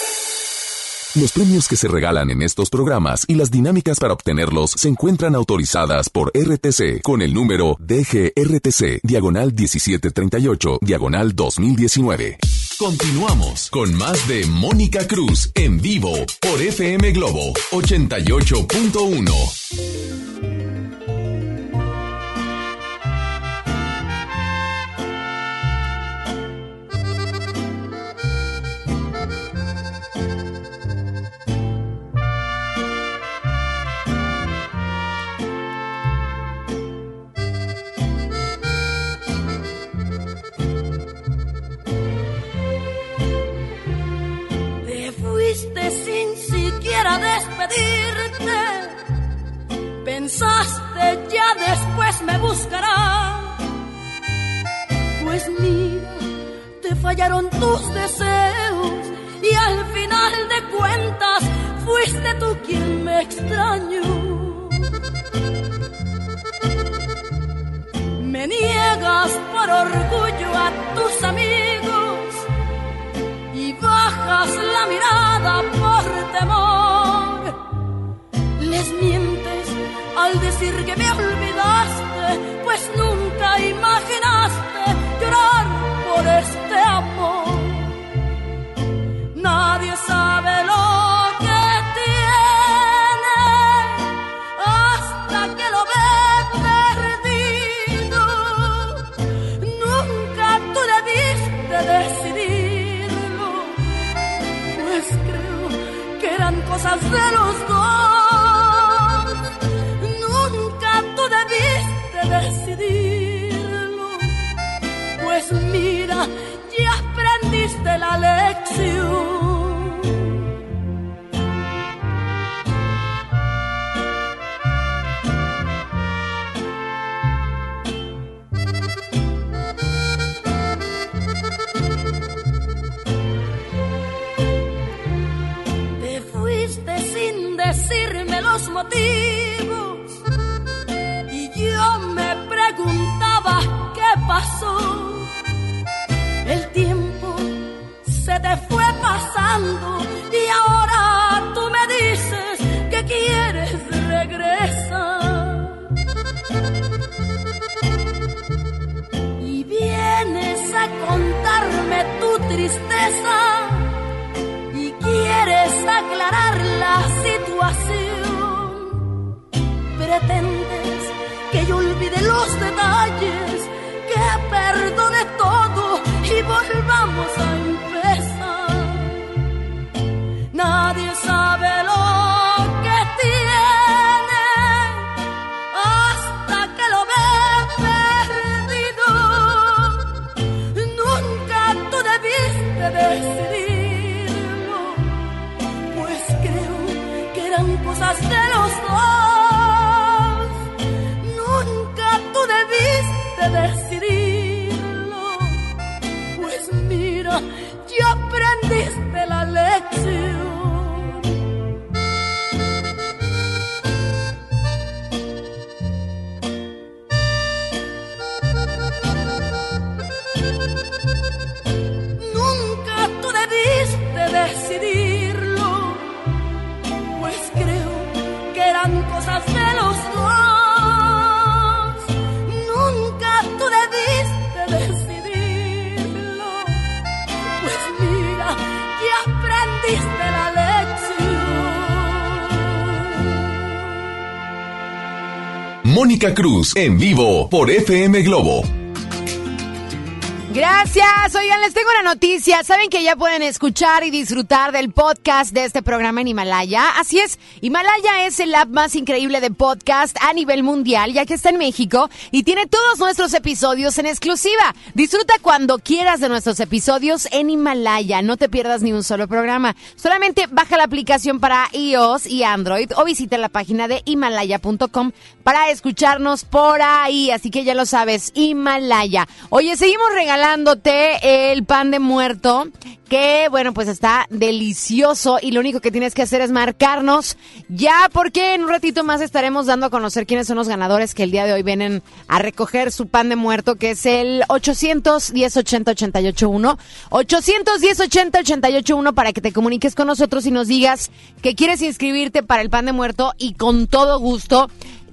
Los premios que se regalan en estos programas y las dinámicas para obtenerlos se encuentran autorizadas por RTC con el número DGRTC, diagonal 1738, diagonal 2019. Continuamos con más de Mónica Cruz en vivo por FM Globo 88.1. sin siquiera despedirte. Pensaste ya después me buscará. Pues mira, te fallaron tus deseos y al final de cuentas fuiste tú quien me extrañó. Me niegas por orgullo a tus amigos bajas la mirada por temor. Les mientes al decir que me olvidaste, pues nunca imaginaste llorar por este amor. Nadie sabe cosas de los dos. Nunca tú debiste decidirlo, pues mira, ya aprendiste la lección. Los motivos y yo me preguntaba qué pasó. El tiempo se te fue pasando y ahora tú me dices que quieres regresar. Y vienes a contarme tu tristeza y quieres aclarar la situación. Que yo olvide los detalles, que perdone todo y volvamos a empezar. Nadie sabe Mónica Cruz en vivo por FM Globo. Gracias. Oigan, les tengo una noticia. Saben que ya pueden escuchar y disfrutar del podcast de este programa en Himalaya. Así es, Himalaya es el app más increíble de podcast a nivel mundial, ya que está en México y tiene todos nuestros episodios en exclusiva. Disfruta cuando quieras de nuestros episodios en Himalaya. No te pierdas ni un solo programa. Solamente baja la aplicación para iOS y Android o visita la página de himalaya.com para escucharnos por ahí. Así que ya lo sabes, Himalaya. Oye, seguimos el pan de muerto que bueno pues está delicioso y lo único que tienes que hacer es marcarnos ya porque en un ratito más estaremos dando a conocer quiénes son los ganadores que el día de hoy vienen a recoger su pan de muerto que es el 810 80 881 810 80 881 para que te comuniques con nosotros y nos digas que quieres inscribirte para el pan de muerto y con todo gusto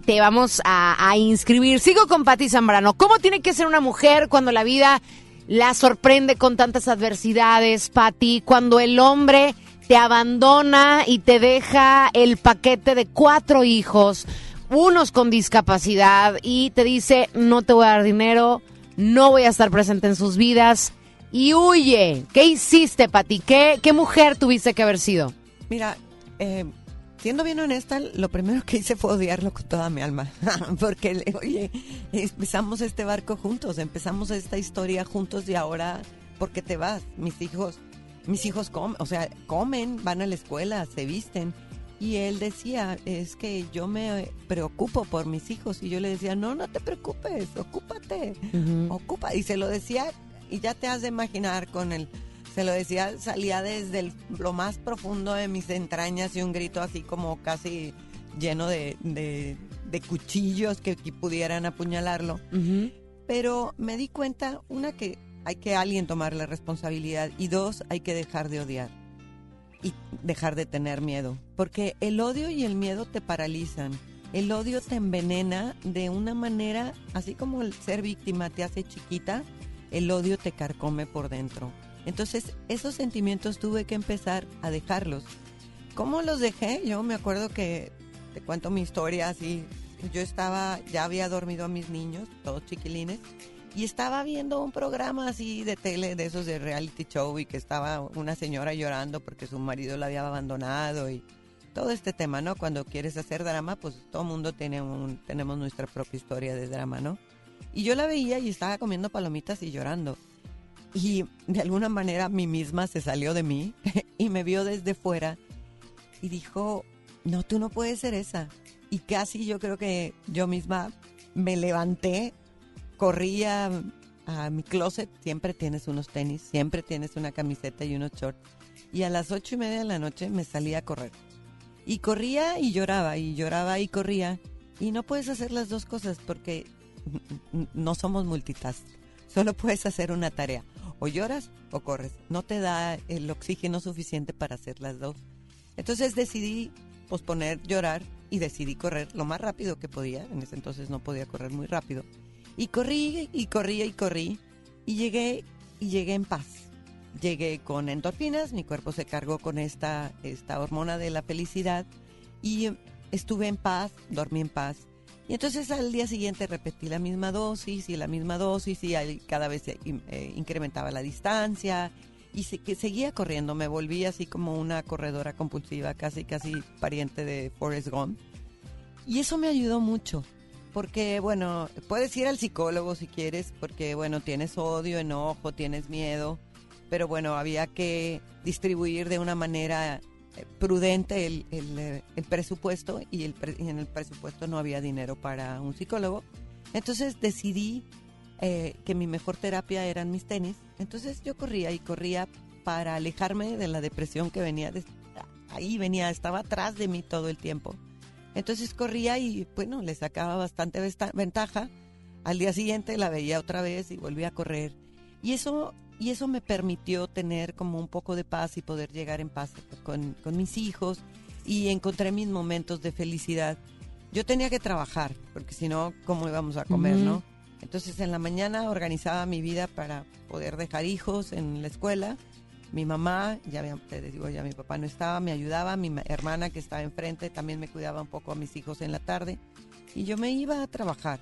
te vamos a, inscribir. Sigo con Patti Zambrano. ¿Cómo tiene que ser una mujer cuando la vida la sorprende con tantas adversidades, Patti? Cuando el hombre te abandona y te deja el paquete de cuatro hijos, unos con discapacidad, y te dice, no te voy a dar dinero, no voy a estar presente en sus vidas, y huye. ¿Qué hiciste, Patti? ¿Qué, ¿Qué mujer tuviste que haber sido? Mira, eh, siendo bien honesta, lo primero que hice fue odiarlo con toda mi alma. [laughs] Porque, oye, empezamos este barco juntos, empezamos esta historia juntos y ahora, ¿por qué te vas? Mis hijos, mis hijos comen, o sea, comen, van a la escuela, se visten. Y él decía, es que yo me preocupo por mis hijos. Y yo le decía, no, no te preocupes, ocúpate, ocupa. Y se lo decía, y ya te has de imaginar con el se lo decía, salía desde el- lo más profundo de mis entrañas y un grito así como casi lleno de, de- de cuchillos que, que pudieran apuñalarlo. Pero me di cuenta, una, que hay que alguien tomar la responsabilidad y dos, hay que dejar de odiar y dejar de tener miedo. Porque el odio y el miedo te paralizan. El odio te envenena de una manera, así como el ser víctima te hace chiquita, el odio te carcome por dentro. Entonces, esos sentimientos tuve que empezar a dejarlos. ¿Cómo los dejé? Yo me acuerdo que te cuento mi historia así. Yo estaba, ya había dormido a mis niños, todos chiquilines, y estaba viendo un programa así de tele, de esos de reality show, y que estaba una señora llorando porque su marido la había abandonado y, todo este tema, ¿no? Cuando quieres hacer drama, pues todo mundo tiene un, tenemos nuestra propia historia de drama, ¿no? Y yo la veía y estaba comiendo palomitas y llorando. Y de alguna manera mí misma se salió de mí [laughs] y me vio desde fuera y dijo, no, tú no puedes ser esa. Y casi yo creo que yo misma me levanté, corría a, a mi closet, siempre tienes unos tenis, siempre tienes una camiseta y unos shorts. Y a las ocho y media de la noche me salí a correr. Y corría y lloraba, y lloraba y corría. Y no puedes hacer las dos cosas porque no somos multitask. Solo puedes hacer una tarea. O lloras o corres. No te da el oxígeno suficiente para hacer las dos. Entonces decidí posponer llorar y decidí correr lo más rápido que podía. En ese entonces no podía correr muy rápido. Y corrí y corrí y corrí y llegué y llegué en paz. Llegué con endorfinas, mi cuerpo se cargó con esta, esta hormona de la felicidad y estuve en paz, dormí en paz. Y entonces al día siguiente repetí la misma dosis y la misma dosis y cada vez se eh, incrementaba la distancia y se- que seguía corriendo. Me volví así como una corredora compulsiva, casi casi pariente de Forrest Gump. Y eso me ayudó mucho, porque bueno, puedes ir al psicólogo si quieres, porque bueno, tienes odio, enojo, tienes miedo, pero bueno, había que distribuir de una manera prudente el, el, presupuesto y, el en el presupuesto no había dinero para un psicólogo. Entonces decidí eh, que mi mejor terapia eran mis tenis. Entonces yo corría y corría para alejarme de la depresión que venía de, ahí venía, estaba atrás de mí todo el tiempo. Entonces corría y bueno, le sacaba bastante ventaja. Al día siguiente la veía otra vez y volví a correr. Y eso, y eso me permitió tener como un poco de paz y poder llegar en paz con, con mis hijos y encontré mis momentos de felicidad. Yo tenía que trabajar, porque si no, ¿cómo íbamos a comer, no? Entonces en la mañana organizaba mi vida para poder dejar hijos en la escuela. Mi mamá, ya me- te digo, ya mi papá no estaba, me ayudaba. Mi ma- hermana que estaba enfrente también me cuidaba un poco a mis hijos en la tarde. Y yo me iba a trabajar.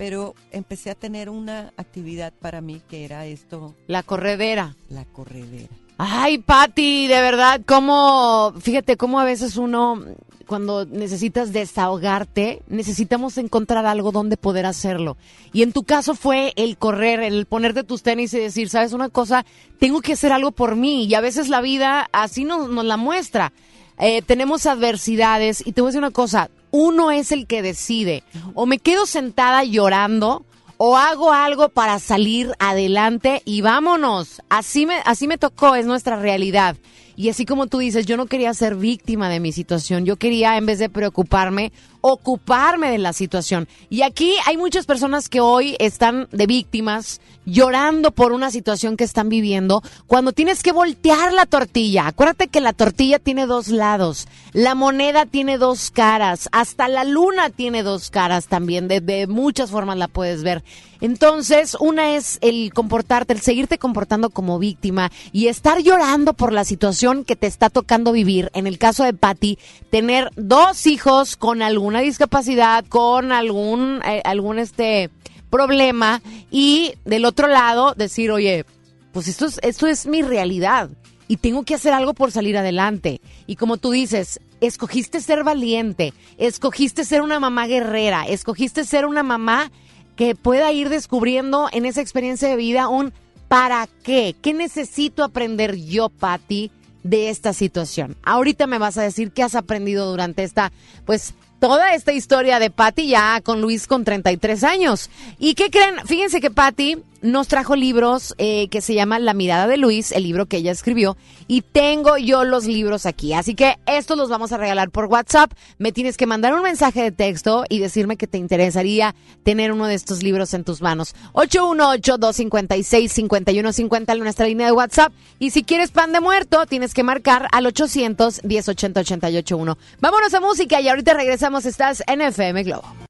Pero empecé a tener una actividad para mí que era esto, La corredera. la corredera. Ay, Patti, de verdad, cómo, fíjate cómo a veces uno, cuando necesitas desahogarte, necesitamos encontrar algo donde poder hacerlo. Y en tu caso fue el correr, el ponerte tus tenis y decir, sabes una cosa, tengo que hacer algo por mí. Y a veces la vida así nos, nos la muestra. Eh, tenemos adversidades y te voy a decir una cosa, uno es el que decide. O me quedo sentada llorando o hago algo para salir adelante y vámonos. Así me, así me tocó, es nuestra realidad. Y así como tú dices, yo no quería ser víctima de mi situación, yo quería en vez de preocuparme, ocuparme de la situación. Y aquí hay muchas personas que hoy están de víctimas, llorando por una situación que están viviendo, cuando tienes que voltear la tortilla. Acuérdate que la tortilla tiene dos lados, la moneda tiene dos caras, hasta la luna tiene dos caras también, de, de muchas formas la puedes ver. Entonces, una es el comportarte, el seguirte comportando como víctima y estar llorando por la situación que te está tocando vivir. En el caso de Patty, tener dos hijos con alguna discapacidad, con algún, eh, algún este problema y del otro lado decir, oye, pues esto es, esto es mi realidad y tengo que hacer algo por salir adelante. Y como tú dices, escogiste ser valiente, escogiste ser una mamá guerrera, escogiste ser una mamá que pueda ir descubriendo en esa experiencia de vida un ¿para qué? ¿Qué necesito aprender yo, Patti, de esta situación? Ahorita me vas a decir qué has aprendido durante esta, pues, toda esta historia de Patty ya con Luis con 33 años. ¿Y qué creen? Fíjense que Patty nos trajo libros eh, que se llaman La mirada de Luis, el libro que ella escribió, y tengo yo los libros aquí. Así que estos los vamos a regalar por WhatsApp. Me tienes que mandar un mensaje de texto y decirme que te interesaría tener uno de estos libros en tus manos. 818-256-5150 en nuestra línea de WhatsApp. Y si quieres pan de muerto, tienes que marcar al 800-1080-881. Vámonos a música y ahorita regresamos. Estás en FM Globo.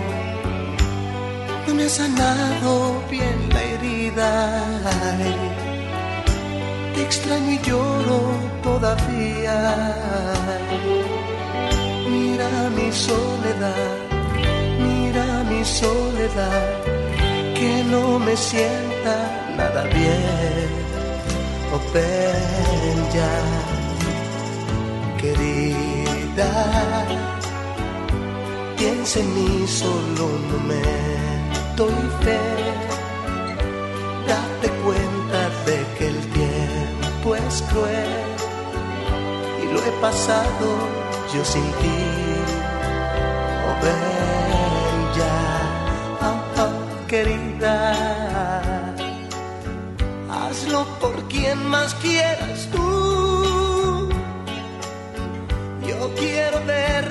Me ha sanado bien la herida. Te extraño y lloro todavía. Mira mi soledad, mira mi soledad, que no me sienta nada bien. Oh, ya, querida. Piensa en mí solo un momento y fe. Date cuenta de que el tiempo es cruel y lo he pasado yo sin ti. Oh, ven ya, oh, oh, querida. Hazlo por quien más quieras tú. Yo quiero ver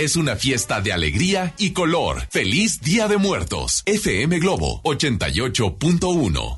Es una fiesta de alegría y color. Feliz Día de Muertos. FM Globo 88.1.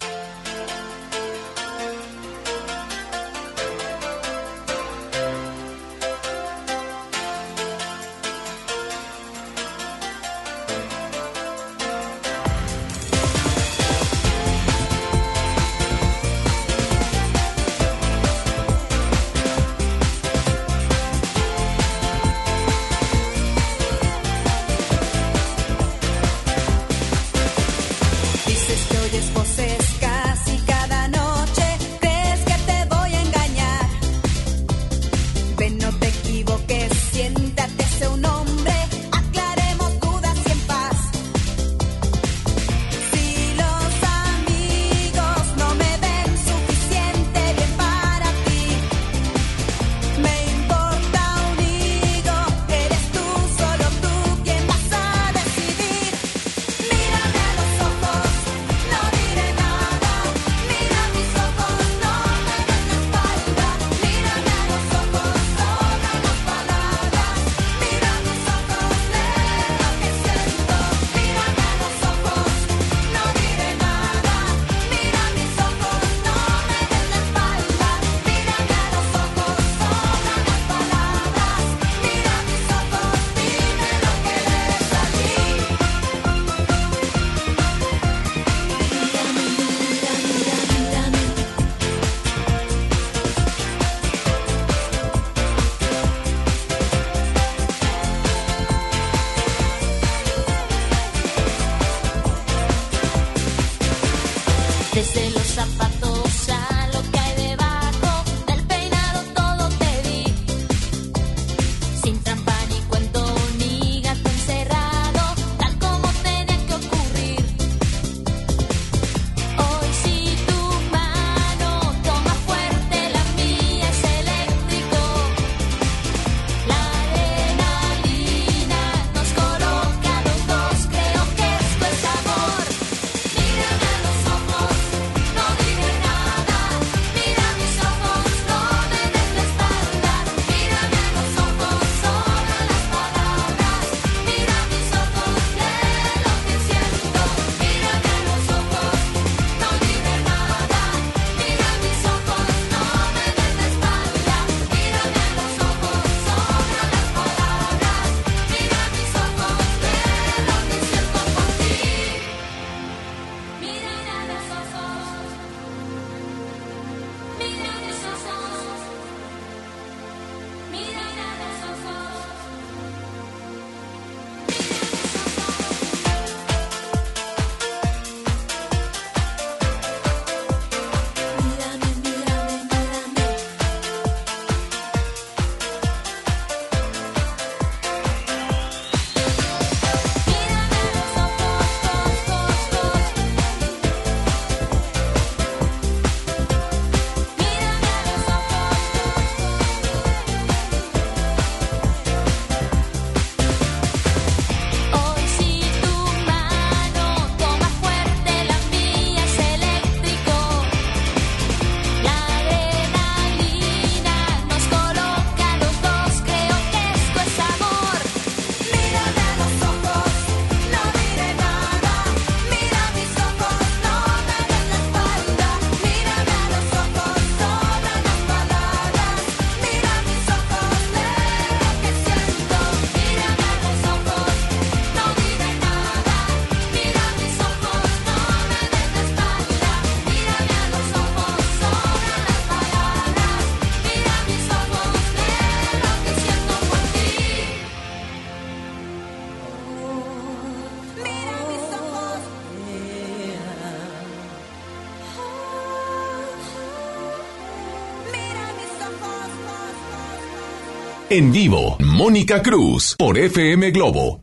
En vivo, Mónica Cruz por FM Globo.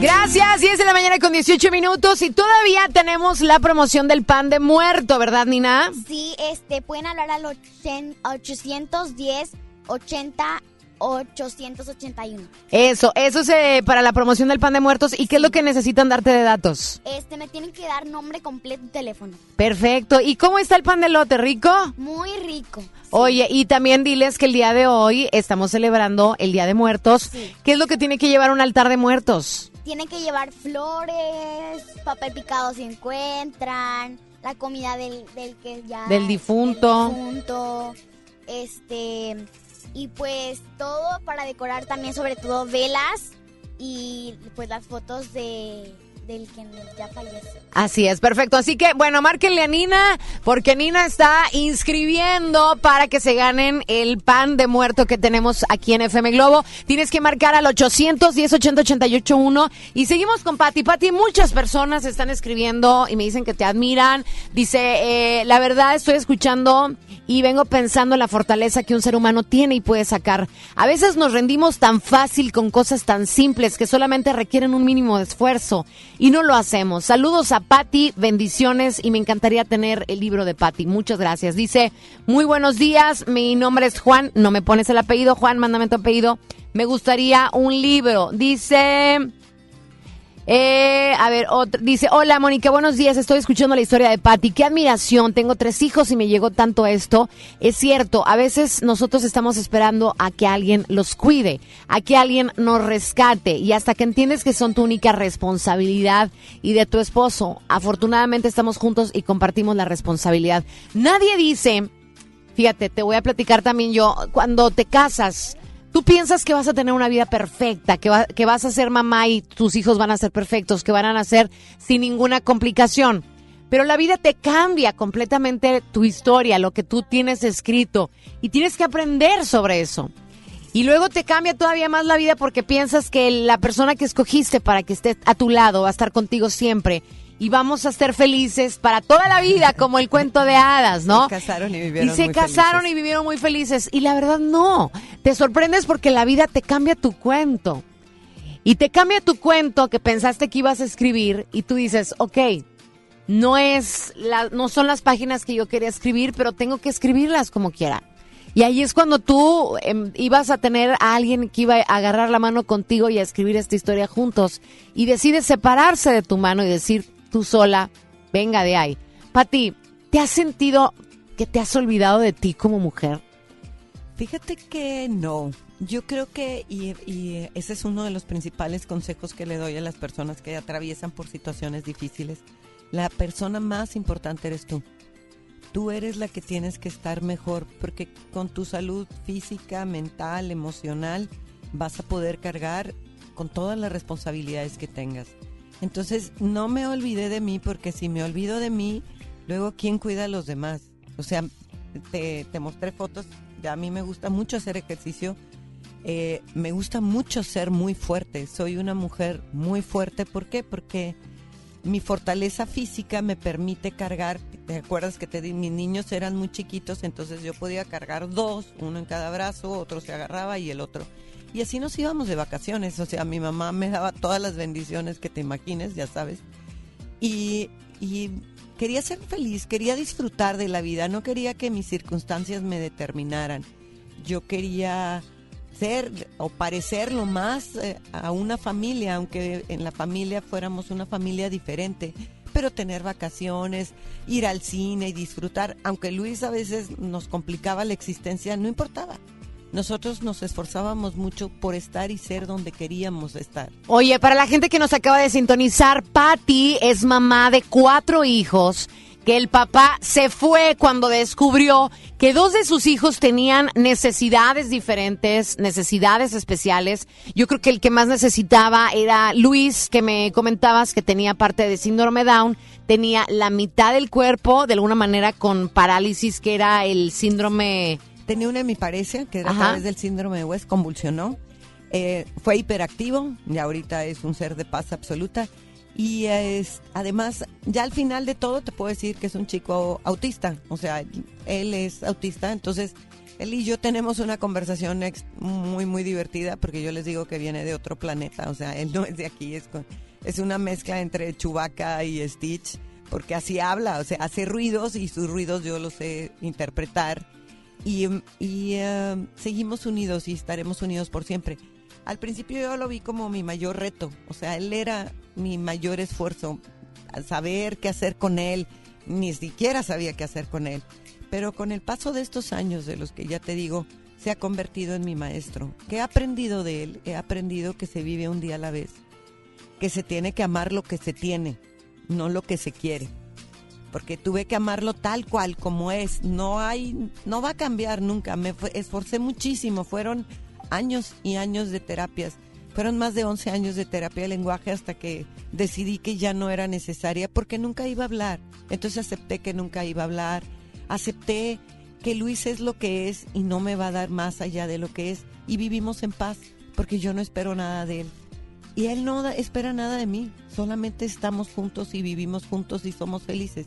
Gracias, 10 de la mañana con 18 minutos y todavía tenemos la promoción del pan de muerto, ¿verdad, Nina? Sí, este, pueden hablar al ochen- 810 80 881. Eso, eso es eh, para la promoción del pan de muertos. ¿Y qué es lo que necesitan darte de datos? Este, me tienen que dar nombre completo y teléfono. Perfecto. ¿Y cómo está el pan de lote, rico? Muy rico. Oye, y también diles que el día de hoy estamos celebrando el Día de Muertos. ¿Qué es lo que tiene que llevar un altar de muertos? Tienen que llevar flores, papel picado si encuentran, la comida del, del que ya... Del difunto. del difunto, este... Y pues todo para decorar también, sobre todo velas y pues las fotos de del que ya falleció. Así es, perfecto. Así que, bueno, márquenle a Nina, porque Nina está inscribiendo para que se ganen el pan de muerto que tenemos aquí en FM Globo. Tienes que marcar al 810 80 881 y seguimos con Pati. Pati, muchas personas están escribiendo y me dicen que te admiran. Dice, eh, la verdad estoy escuchando y vengo pensando en la fortaleza que un ser humano tiene y puede sacar. A veces nos rendimos tan fácil con cosas tan simples que solamente requieren un mínimo de esfuerzo y no lo hacemos. Saludos a Patti, bendiciones y me encantaría tener el libro de Patti. Muchas gracias. Dice, muy buenos días, mi nombre es Juan, no me pones el apellido, Juan, mándame tu apellido. Me gustaría un libro. Dice... Eh, a ver, otro, dice, hola Mónica, buenos días, estoy escuchando la historia de Patty, qué admiración, tengo tres hijos y me llegó tanto esto. Es cierto, a veces nosotros estamos esperando a que alguien los cuide, a que alguien nos rescate y hasta que entiendes que son tu única responsabilidad y de tu esposo, afortunadamente estamos juntos y compartimos la responsabilidad. Nadie dice, fíjate, te voy a platicar también yo, cuando te casas, Tú piensas que vas a tener una vida perfecta, que, va- que vas a ser mamá y tus hijos van a ser perfectos, que van a nacer sin ninguna complicación. Pero la vida te cambia completamente tu historia, lo que tú tienes escrito, y tienes que aprender sobre eso. Y luego te cambia todavía más la vida porque piensas que la persona que escogiste para que esté a tu lado va a estar contigo siempre. Y vamos a ser felices para toda la vida, como el cuento de hadas, ¿no? Se casaron y vivieron Y se muy casaron felices. y vivieron muy felices. Y la verdad no, te sorprendes porque la vida te cambia tu cuento. Y te cambia tu cuento que pensaste que ibas a escribir y tú dices, ok, no es la, no son las páginas que yo quería escribir, pero tengo que escribirlas como quiera. Y ahí es cuando tú em, ibas a tener a alguien que iba a agarrar la mano contigo y a escribir esta historia juntos. Y decides separarse de tu mano y decir tú sola, venga de ahí. Pati, ¿te has sentido que te has olvidado de ti como mujer? Fíjate que no. Yo creo que, y, y ese es uno de los principales consejos que le doy a las personas que atraviesan por situaciones difíciles. La persona más importante eres tú. Tú eres la que tienes que estar mejor porque con tu salud física, mental, emocional, vas a poder cargar con todas las responsabilidades que tengas. Entonces, no me olvidé de mí porque si me olvido de mí, luego, ¿quién cuida a los demás? O sea, te, mostré fotos, a mí me gusta mucho hacer ejercicio, eh, me gusta mucho ser muy fuerte, soy una mujer muy fuerte, ¿por qué? Porque mi fortaleza física me permite cargar, ¿te acuerdas que te di? Mis niños eran muy chiquitos, entonces yo podía cargar dos, uno en cada brazo, otro se agarraba y el otro. Y así nos íbamos de vacaciones, o sea, mi mamá me daba todas las bendiciones que te imagines, ya sabes. Y, quería ser feliz, quería disfrutar de la vida, no quería que mis circunstancias me determinaran. Yo quería ser o parecer lo más eh, a una familia, aunque en la familia fuéramos una familia diferente, pero tener vacaciones, ir al cine y disfrutar, aunque Luis a veces nos complicaba la existencia, no importaba. Nosotros nos esforzábamos mucho por estar y ser donde queríamos estar. Oye, para la gente que nos acaba de sintonizar, Patty es mamá de cuatro hijos, que el papá se fue cuando descubrió que dos de sus hijos tenían necesidades diferentes, necesidades especiales. Yo creo que el que más necesitaba era Luis, que me comentabas que tenía parte de síndrome Down, tenía la mitad del cuerpo de alguna manera con parálisis, que era el síndrome... Tenía una hemiparesia, que era a Ajá. través del síndrome de West, convulsionó. Eh, fue hiperactivo y ahorita es un ser de paz absoluta. Y es, además, ya al final de todo te puedo decir que es un chico autista. O sea, él es autista, entonces él y yo tenemos una conversación ex- muy, muy divertida porque yo les digo que viene de otro planeta. O sea, él no es de aquí, es, con- es una mezcla entre Chewbacca y Stitch, porque así habla, o sea, hace ruidos y sus ruidos yo los sé interpretar. Y, eh, seguimos unidos y estaremos unidos por siempre. Al principio yo lo vi como mi mayor reto, o sea, él era mi mayor esfuerzo, saber qué hacer con él, ni siquiera sabía qué hacer con él. Pero con el paso de estos años, de los que ya te digo, se ha convertido en mi maestro. ¿Qué he aprendido de él? He aprendido que se vive un día a la vez, que se tiene que amar lo que se tiene, no lo que se quiere. Porque tuve que amarlo tal cual como es. No hay, no va a cambiar nunca. Me esforcé muchísimo. Fueron años y años de terapias. Fueron más de 11 años de terapia de lenguaje hasta que decidí que ya no era necesaria porque nunca iba a hablar. Entonces acepté que nunca iba a hablar. Acepté que Luis es lo que es y no me va a dar más allá de lo que es. Y vivimos en paz porque yo no espero nada de él. Y él no espera nada de mí. Solamente estamos juntos y vivimos juntos y somos felices.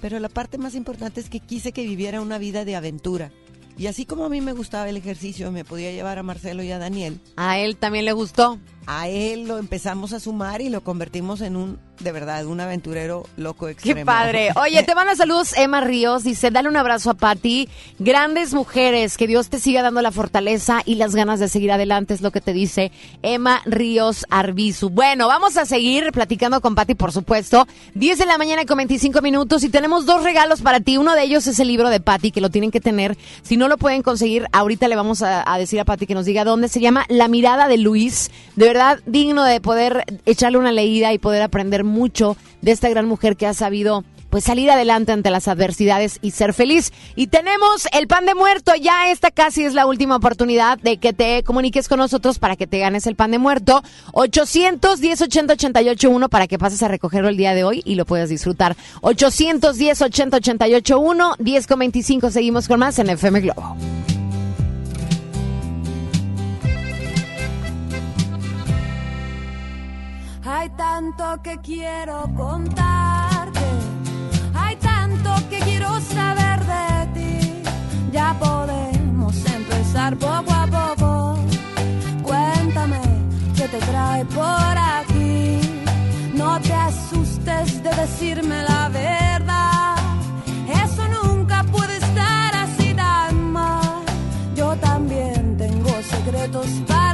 Pero la parte más importante es que quise que viviera una vida de aventura. Y así como a mí me gustaba el ejercicio, me podía llevar a Marcelo y a Daniel. A él también le gustó. A él lo empezamos a sumar y lo convertimos en un, de verdad, un aventurero loco Qué extremo. padre. Oye, te manda saludos Emma Ríos. Dice, dale un abrazo a Patti. Grandes mujeres, que Dios te siga dando la fortaleza y las ganas de seguir adelante, es lo que te dice Emma Ríos Arbizu. Bueno, vamos a seguir platicando con Patti, por supuesto. 10 de la mañana con 25 minutos y tenemos dos regalos para ti. Uno de ellos es el libro de Patti, que lo tienen que tener. Si no lo pueden conseguir, ahorita le vamos a, a decir a Patti que nos diga dónde. Se llama La mirada de Luis. De verdad, digno de poder echarle una leída y poder aprender mucho de esta gran mujer que ha sabido pues salir adelante ante las adversidades y ser feliz. Y tenemos el pan de muerto, ya esta casi es la última oportunidad de que te comuniques con nosotros para que te ganes el pan de muerto. 810 80 88 1 para que pases a recogerlo el día de hoy y lo puedas disfrutar. 810 80 88 1 10 con 25 seguimos con más en FM Globo. Hay tanto que quiero contarte, hay tanto que quiero saber de ti. Ya podemos empezar poco a poco. Cuéntame qué te trae por aquí. No te asustes de decirme la verdad. Eso nunca puede estar así tan mal. Yo también tengo secretos para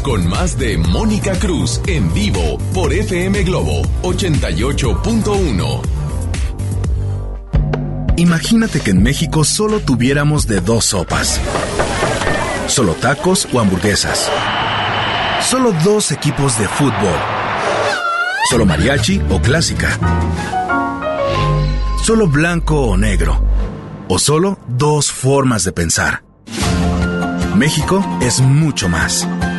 con más de Mónica Cruz en vivo por FM Globo 88.1. Imagínate que en México solo tuviéramos de dos sopas. Solo tacos o hamburguesas. Solo dos equipos de fútbol. Solo mariachi o clásica. Solo blanco o negro. O solo dos formas de pensar. México es mucho más.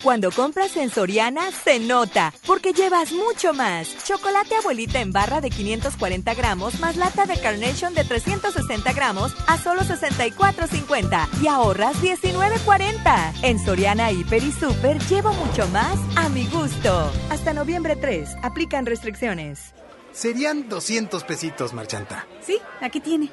Cuando compras en Soriana, se nota, porque llevas mucho más. Chocolate abuelita en barra de 540 gramos más lata de Carnation de 360 gramos a solo 64,50 y ahorras 19,40. En Soriana, Hiper y Super llevo mucho más a mi gusto. Hasta noviembre 3, aplican restricciones. Serían 200 pesitos, Marchanta. Sí, aquí tiene.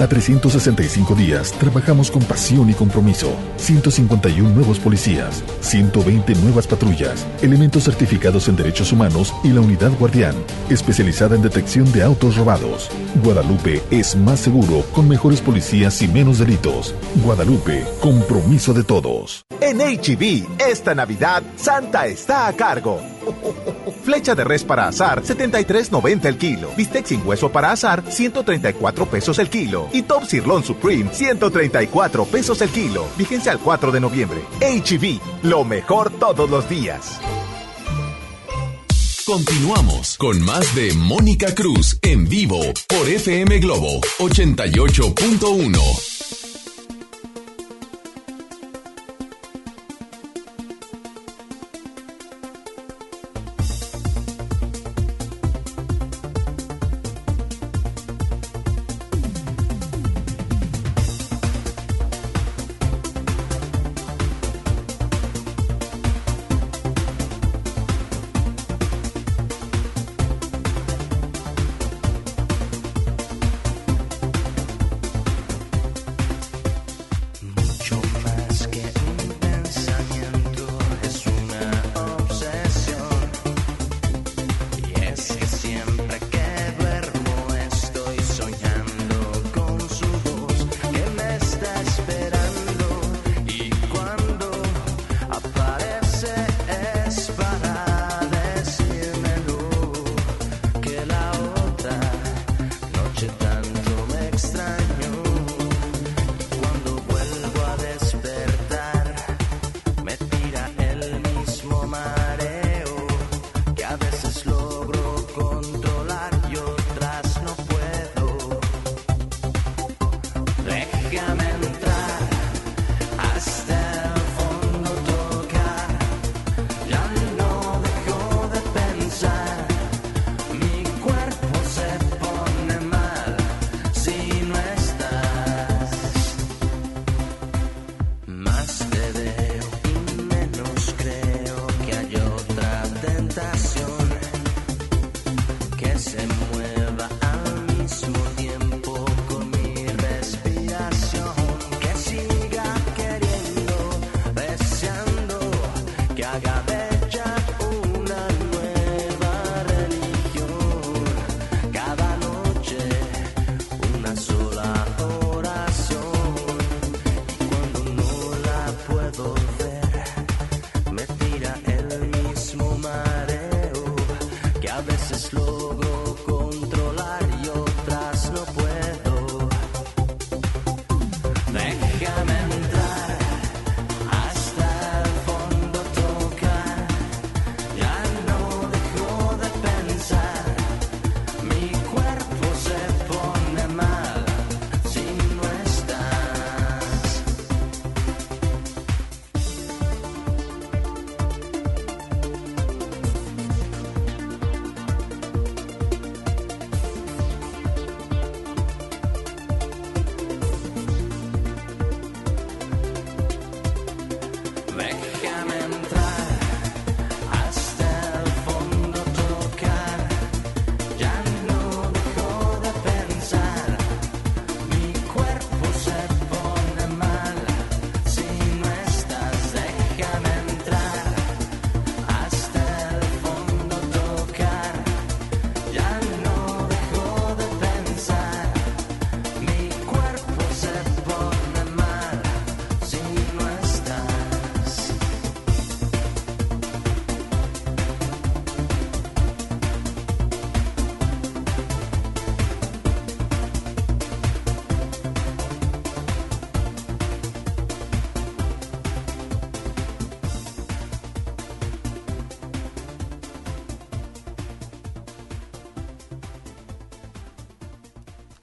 a 365 días, trabajamos con pasión y compromiso. 151 nuevos policías, 120 nuevas patrullas, elementos certificados en derechos humanos y la unidad guardián, especializada en detección de autos robados. Guadalupe es más seguro con mejores policías y menos delitos. Guadalupe, compromiso de todos. En HB, esta Navidad, Santa está a cargo. Flecha de res para azar, 73.90 el kilo. Bistec sin hueso para azar, 134 pesos el kilo. Y Top Sirloin Supreme, 134 pesos el kilo. Vigencia al 4 de noviembre. HB, lo mejor todos los días. Continuamos con más de Mónica Cruz en vivo por FM Globo 88.1.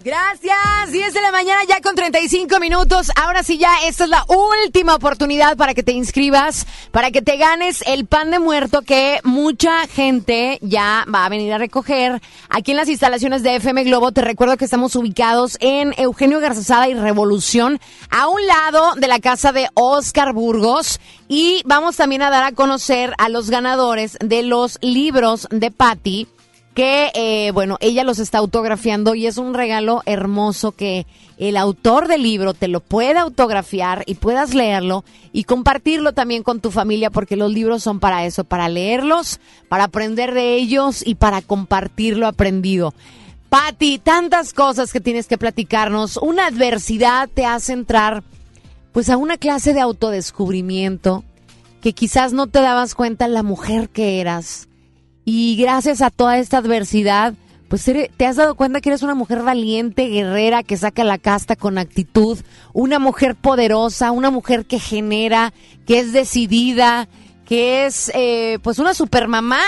Gracias, 10 de la mañana ya con 35 minutos. Ahora sí ya, esta es la última oportunidad para que te inscribas, para que te ganes el pan de muerto que mucha gente ya va a venir a recoger aquí en las instalaciones de FM Globo. Te recuerdo que estamos ubicados en Eugenio Garzazada y Revolución, a un lado de la casa de Oscar Burgos. Y vamos también a dar a conocer a los ganadores de los libros de Patty que, eh, bueno, ella los está autografiando y es un regalo hermoso que el autor del libro te lo pueda autografiar y puedas leerlo y compartirlo también con tu familia porque los libros son para eso, para leerlos, para aprender de ellos y para compartir lo aprendido. Patti, tantas cosas que tienes que platicarnos. Una adversidad te hace entrar pues a una clase de autodescubrimiento que quizás no te dabas cuenta la mujer que eras y gracias a toda esta adversidad, pues te has dado cuenta que eres una mujer valiente, guerrera, que saca la casta con actitud, una mujer poderosa, una mujer que genera, que es decidida, que es eh, pues una supermamá.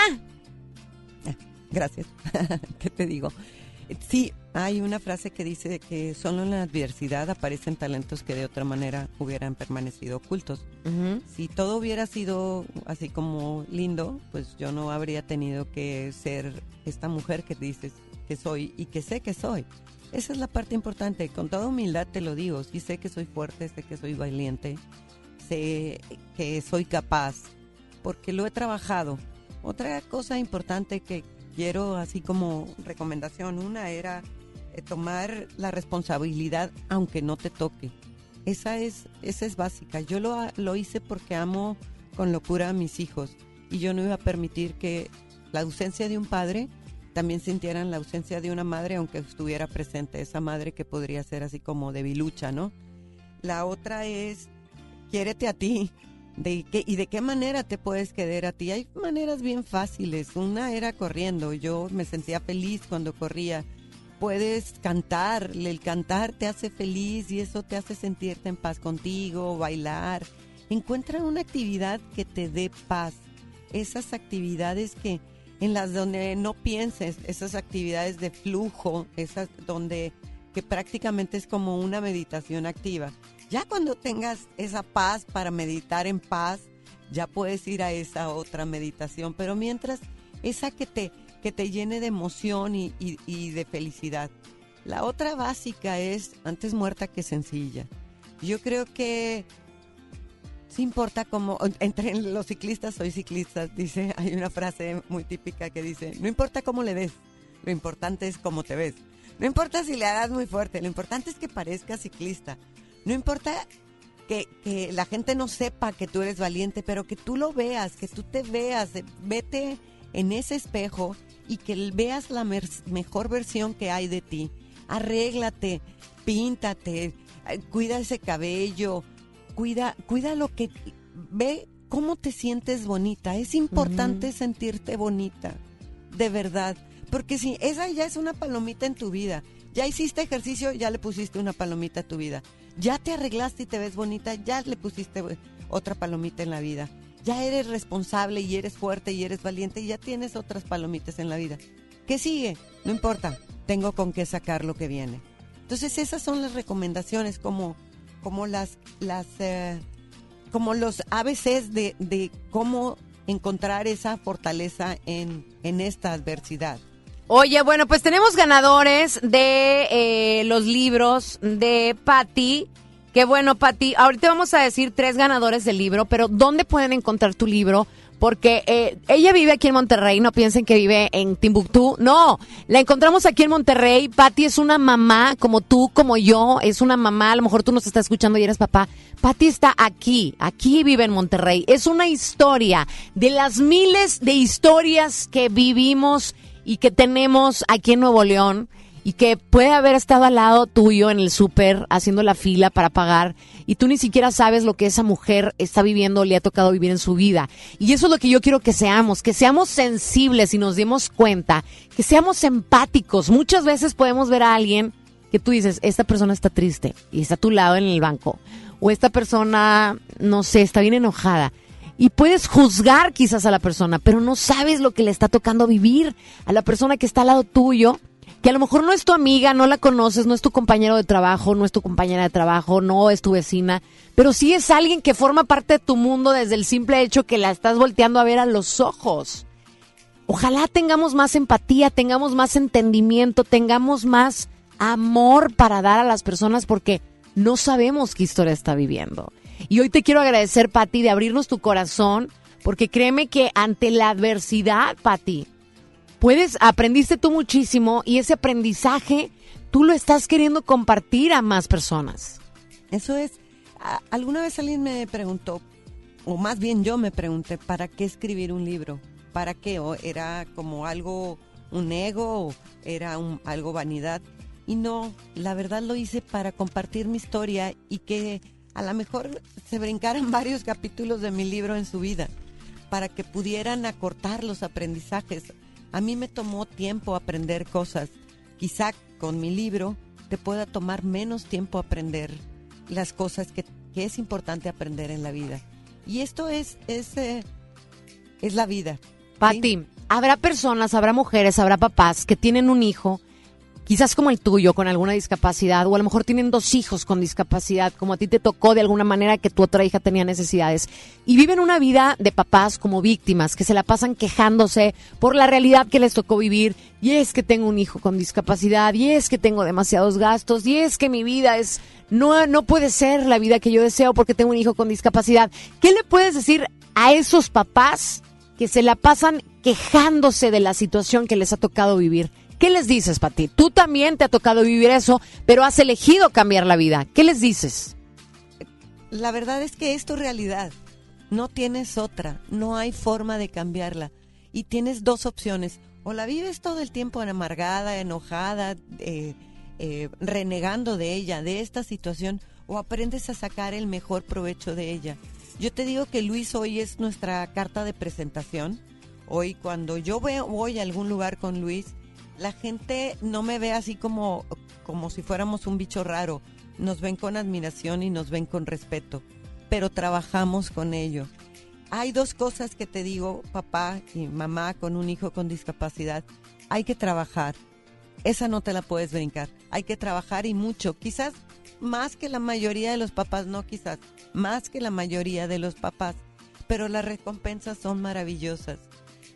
[laughs] Gracias. [laughs] ¿Qué te digo? Sí, hay una frase que dice que solo en la adversidad aparecen talentos que de otra manera hubieran permanecido ocultos. Si todo hubiera sido así como lindo, pues yo no habría tenido que ser esta mujer que dices que soy y que sé que soy. Esa es la parte importante. Con toda humildad te lo digo. Sí sé que soy fuerte, sé que soy valiente, sé que soy capaz, porque lo he trabajado. Otra cosa importante que quiero así como recomendación, una era tomar la responsabilidad aunque no te toque. Esa es, esa es básica. Yo lo, lo hice porque amo con locura a mis hijos y yo no iba a permitir que la ausencia de un padre también sintieran la ausencia de una madre aunque estuviera presente, esa madre que podría ser así como debilucha, ¿no? La otra es, quiérete a ti, de qué, y de qué manera te puedes querer a ti. Hay maneras bien fáciles. Una era corriendo. Yo me sentía feliz cuando corría. Puedes cantar. El cantar te hace feliz y eso te hace sentirte en paz contigo, bailar. Encuentra una actividad que te dé paz. Esas actividades que en las donde no pienses, esas actividades de flujo, esas donde que prácticamente es como una meditación activa ya cuando tengas esa paz para meditar en paz, ya puedes ir a esa otra meditación, pero mientras esa que te, que te llene de emoción y, y, de felicidad. La otra básica es antes muerta que sencilla. Yo creo que sí importa cómo, entre los ciclistas soy ciclista, dice, hay una frase muy típica que dice, no importa cómo le des, lo importante es cómo te ves. No importa si le hagas muy fuerte, lo importante es que parezcas ciclista. No importa que, la gente no sepa que tú eres valiente, pero que tú lo veas, que tú te veas, vete en ese espejo y que veas la mejor versión que hay de ti. Arréglate, píntate, eh, cuida ese cabello, cuida, cuida lo que ve cómo te sientes bonita. Es importante sentirte bonita, de verdad, porque si esa ya es una palomita en tu vida, ya hiciste ejercicio, ya le pusiste una palomita a tu vida ya te arreglaste y te ves bonita, ya le pusiste otra palomita en la vida. Ya eres responsable y eres fuerte y eres valiente y ya tienes otras palomitas en la vida. ¿Qué sigue? No importa, tengo con qué sacar lo que viene. Entonces esas son las recomendaciones como, como las, las eh, como los ABCs de, de cómo encontrar esa fortaleza en, en esta adversidad. Oye, bueno, pues tenemos ganadores de eh, los libros de Patty. Qué bueno, Patty. Ahorita vamos a decir tres ganadores del libro, pero ¿dónde pueden encontrar tu libro? Porque eh, ella vive aquí en Monterrey, no piensen que vive en Timbuktu. No, la encontramos aquí en Monterrey. Patty es una mamá como tú, como yo. Es una mamá, a lo mejor tú nos estás escuchando y eres papá. Patty está aquí, aquí vive en Monterrey. Es una historia de las miles de historias que vivimos y que tenemos aquí en Nuevo León y que puede haber estado al lado tuyo en el súper haciendo la fila para pagar y tú ni siquiera sabes lo que esa mujer está viviendo, le ha tocado vivir en su vida. Y eso es lo que yo quiero que seamos, que seamos sensibles y nos demos cuenta, que seamos empáticos. Muchas veces podemos ver a alguien que tú dices, esta persona está triste y está a tu lado en el banco, o esta persona, no sé, está bien enojada y puedes juzgar quizás a la persona, pero no sabes lo que le está tocando vivir a la persona que está al lado tuyo, que a lo mejor no es tu amiga, no la conoces, no es tu compañero de trabajo, no es tu compañera de trabajo, no es tu vecina, pero sí es alguien que forma parte de tu mundo desde el simple hecho que la estás volteando a ver a los ojos. Ojalá tengamos más empatía, tengamos más entendimiento, tengamos más amor para dar a las personas porque no sabemos qué historia está viviendo. Y hoy te quiero agradecer, Pati, de abrirnos tu corazón, porque créeme que ante la adversidad, Pati, puedes, aprendiste tú muchísimo y ese aprendizaje tú lo estás queriendo compartir a más personas. Eso es, alguna vez alguien me preguntó, o más bien yo me pregunté, ¿para qué escribir un libro? ¿Para qué? ¿O era como algo, un ego? ¿O era un, algo vanidad? Y no, la verdad lo hice para compartir mi historia y que a lo mejor se brincaran [laughs] varios capítulos de mi libro en su vida, para que pudieran acortar los aprendizajes. A mí me tomó tiempo aprender cosas. Quizá con mi libro te pueda tomar menos tiempo aprender las cosas que, es importante aprender en la vida. Y esto es, es, eh, es la vida. Pati, habrá personas, habrá mujeres, habrá papás que tienen un hijo, quizás como el tuyo, con alguna discapacidad, o a lo mejor tienen dos hijos con discapacidad, como a ti te tocó de alguna manera que tu otra hija tenía necesidades, y viven una vida de papás como víctimas, que se la pasan quejándose por la realidad que les tocó vivir, y es que tengo un hijo con discapacidad, y es que tengo demasiados gastos, y es que mi vida es, no, no puede ser la vida que yo deseo porque tengo un hijo con discapacidad. ¿Qué le puedes decir a esos papás? que se la pasan quejándose de la situación que les ha tocado vivir. ¿Qué les dices, Pati? Tú también te ha tocado vivir eso, pero has elegido cambiar la vida. ¿Qué les dices? La verdad es que es tu realidad. No tienes otra. No hay forma de cambiarla. Y tienes dos opciones. O la vives todo el tiempo amargada, enojada, eh, eh, renegando de ella, de esta situación, o aprendes a sacar el mejor provecho de ella. Yo te digo que Luis hoy es nuestra carta de presentación. Hoy cuando yo voy a algún lugar con Luis, la gente no me ve así como, como si fuéramos un bicho raro. Nos ven con admiración y nos ven con respeto, pero trabajamos con ello. Hay dos cosas que te digo, papá y mamá con un hijo con discapacidad. Hay que trabajar. Esa no te la puedes brincar. Hay que trabajar y mucho. Quizás más que la mayoría de los papás, no quizás, más que la mayoría de los papás. Pero las recompensas son maravillosas.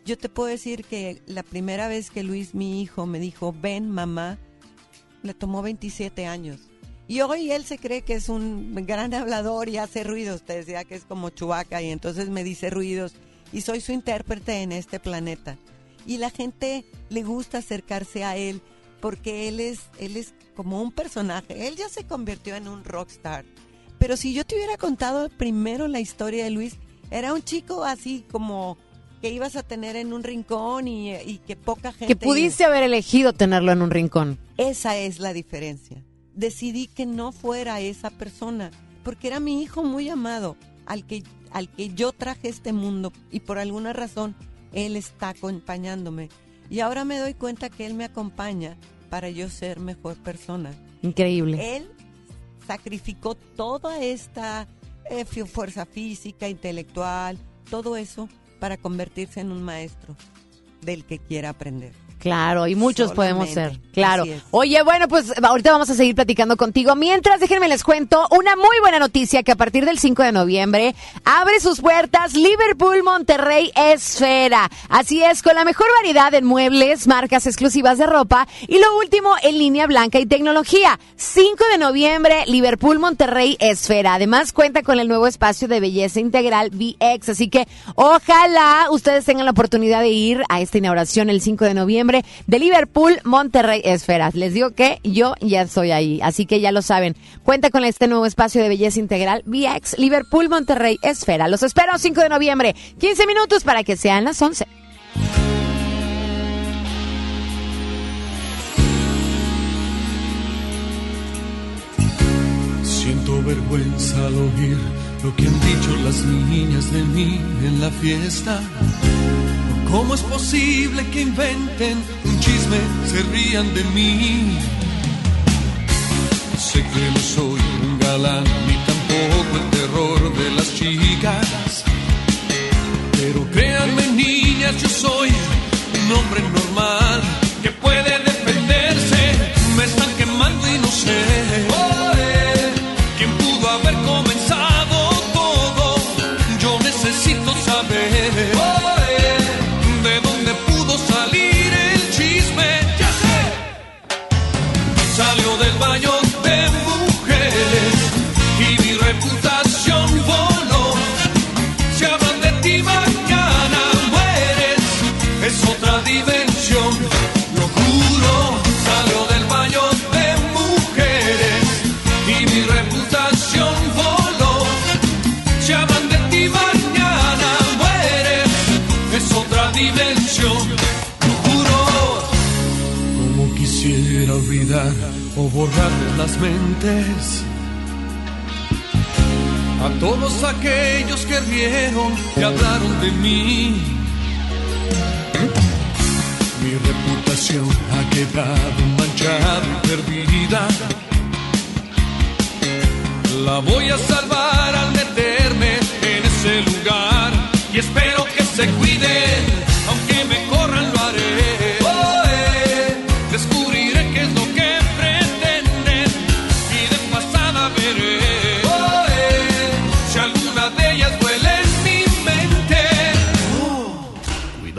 Yo te puedo decir que la primera vez que Luis, mi hijo, me dijo, ven mamá, le tomó 27 años. Y hoy él se cree que es un gran hablador y hace ruidos. Te decía que es como Chubaca y entonces me dice ruidos. Y soy su intérprete en este planeta. Y la gente le gusta acercarse a él porque él es, él es como un personaje. Él ya se convirtió en un rockstar. Pero si yo te hubiera contado primero la historia de Luis, era un chico así como que ibas a tener en un rincón y, y que poca gente... Que pudiste haber elegido tenerlo en un rincón. Esa es la diferencia. Decidí que no fuera esa persona, porque era mi hijo muy amado, al que, al que yo traje este mundo y por alguna razón él está acompañándome. Y ahora me doy cuenta que él me acompaña para yo ser mejor persona. Increíble. Él sacrificó toda esta eh, fuerza física, intelectual, todo eso para convertirse en un maestro del que quiera aprender. Claro, y muchos podemos ser. Claro. Oye, bueno, pues ahorita vamos a seguir platicando contigo. Mientras, déjenme les cuento una muy buena noticia que a partir del 5 de noviembre abre sus puertas Liverpool Monterrey Esfera. Así es, con la mejor variedad en muebles, marcas exclusivas de ropa y lo último en línea blanca y tecnología. 5 de noviembre, Liverpool Monterrey Esfera. Además, cuenta con el nuevo espacio de belleza integral VX. Así que ojalá ustedes tengan la oportunidad de ir a esta inauguración el 5 de noviembre de Liverpool Monterrey Esferas. Les digo que yo ya estoy ahí, así que ya lo saben. Cuenta con este nuevo espacio de belleza integral VX Liverpool Monterrey Esfera. Los espero 5 de noviembre, 15 minutos para que sean las 11. Siento vergüenza al oír lo que han dicho las niñas de mí en la fiesta. ¿Cómo es posible que inventen un chisme, se rían de mí? Sé que no soy un galán ni tampoco el terror de las chicas. Pero créanme niñas, yo soy un hombre normal que puede las mentes a todos aquellos que rieron y hablaron de mí. Mi reputación ha quedado manchada y perdida. La voy a salvar al meterme en ese lugar y espero que se cuiden, aunque me corran lo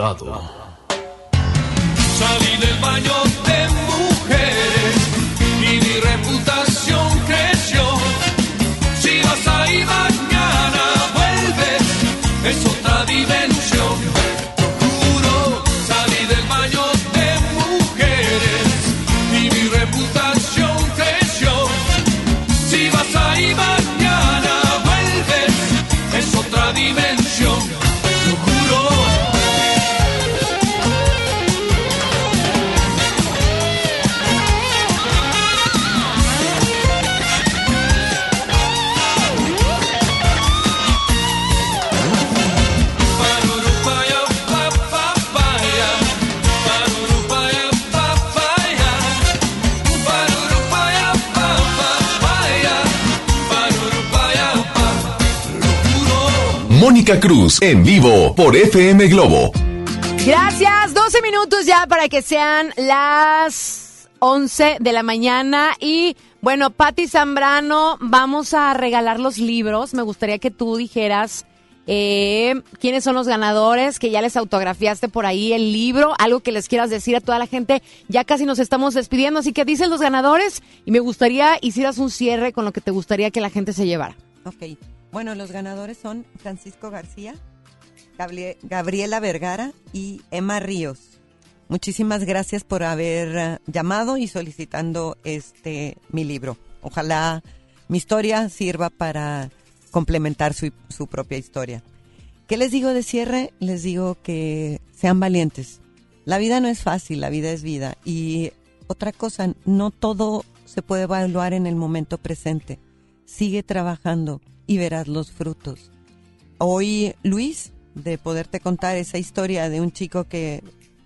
Cuidado. Salí Mónica Cruz en vivo por FM Globo. Gracias, 12 minutos ya para que sean las 11 de la mañana y bueno, Patti Zambrano, vamos a regalar los libros. Me gustaría que tú dijeras eh, quiénes son los ganadores, que ya les autografiaste por ahí el libro, algo que les quieras decir a toda la gente. Ya casi nos estamos despidiendo, así que dicen los ganadores y me gustaría hicieras un cierre con lo que te gustaría que la gente se llevara. Ok. Bueno, los ganadores son Francisco García, Gabrie- Gabriela Vergara y Emma Ríos. Muchísimas gracias por haber eh, llamado y solicitando este mi libro. Ojalá mi historia sirva para complementar su, su propia historia. ¿Qué les digo de cierre? Les digo que sean valientes. La vida no es fácil, la vida es vida. Y otra cosa, no todo se puede evaluar en el momento presente. Sigue trabajando y verás los frutos. Hoy, Luis, de poderte contar esa historia de un chico que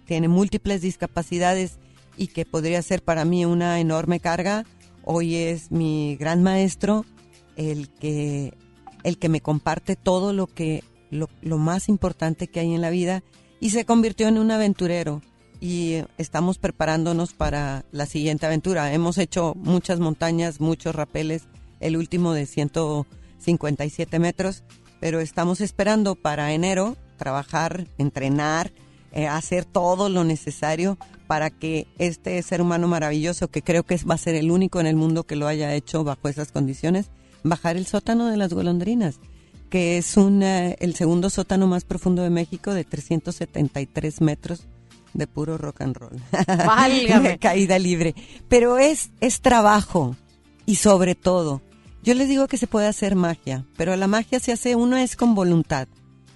tiene múltiples discapacidades y que podría ser para mí una enorme carga, hoy es mi gran maestro, el que, el que me comparte todo lo que, lo, lo más importante que hay en la vida y se convirtió en un aventurero y estamos preparándonos para la siguiente aventura. Hemos hecho muchas montañas, muchos rapeles, el último de 157 metros, pero estamos esperando para enero trabajar, entrenar, eh, hacer todo lo necesario para que este ser humano maravilloso, que creo que va a ser el único en el mundo que lo haya hecho bajo esas condiciones, bajar el sótano de las golondrinas, que es un, eh, el segundo sótano más profundo de México de 373 metros de puro rock and roll. [laughs] Válgame. De caída libre. Pero es, es trabajo y sobre todo, yo les digo que se puede hacer magia, pero la magia se hace, uno es con voluntad.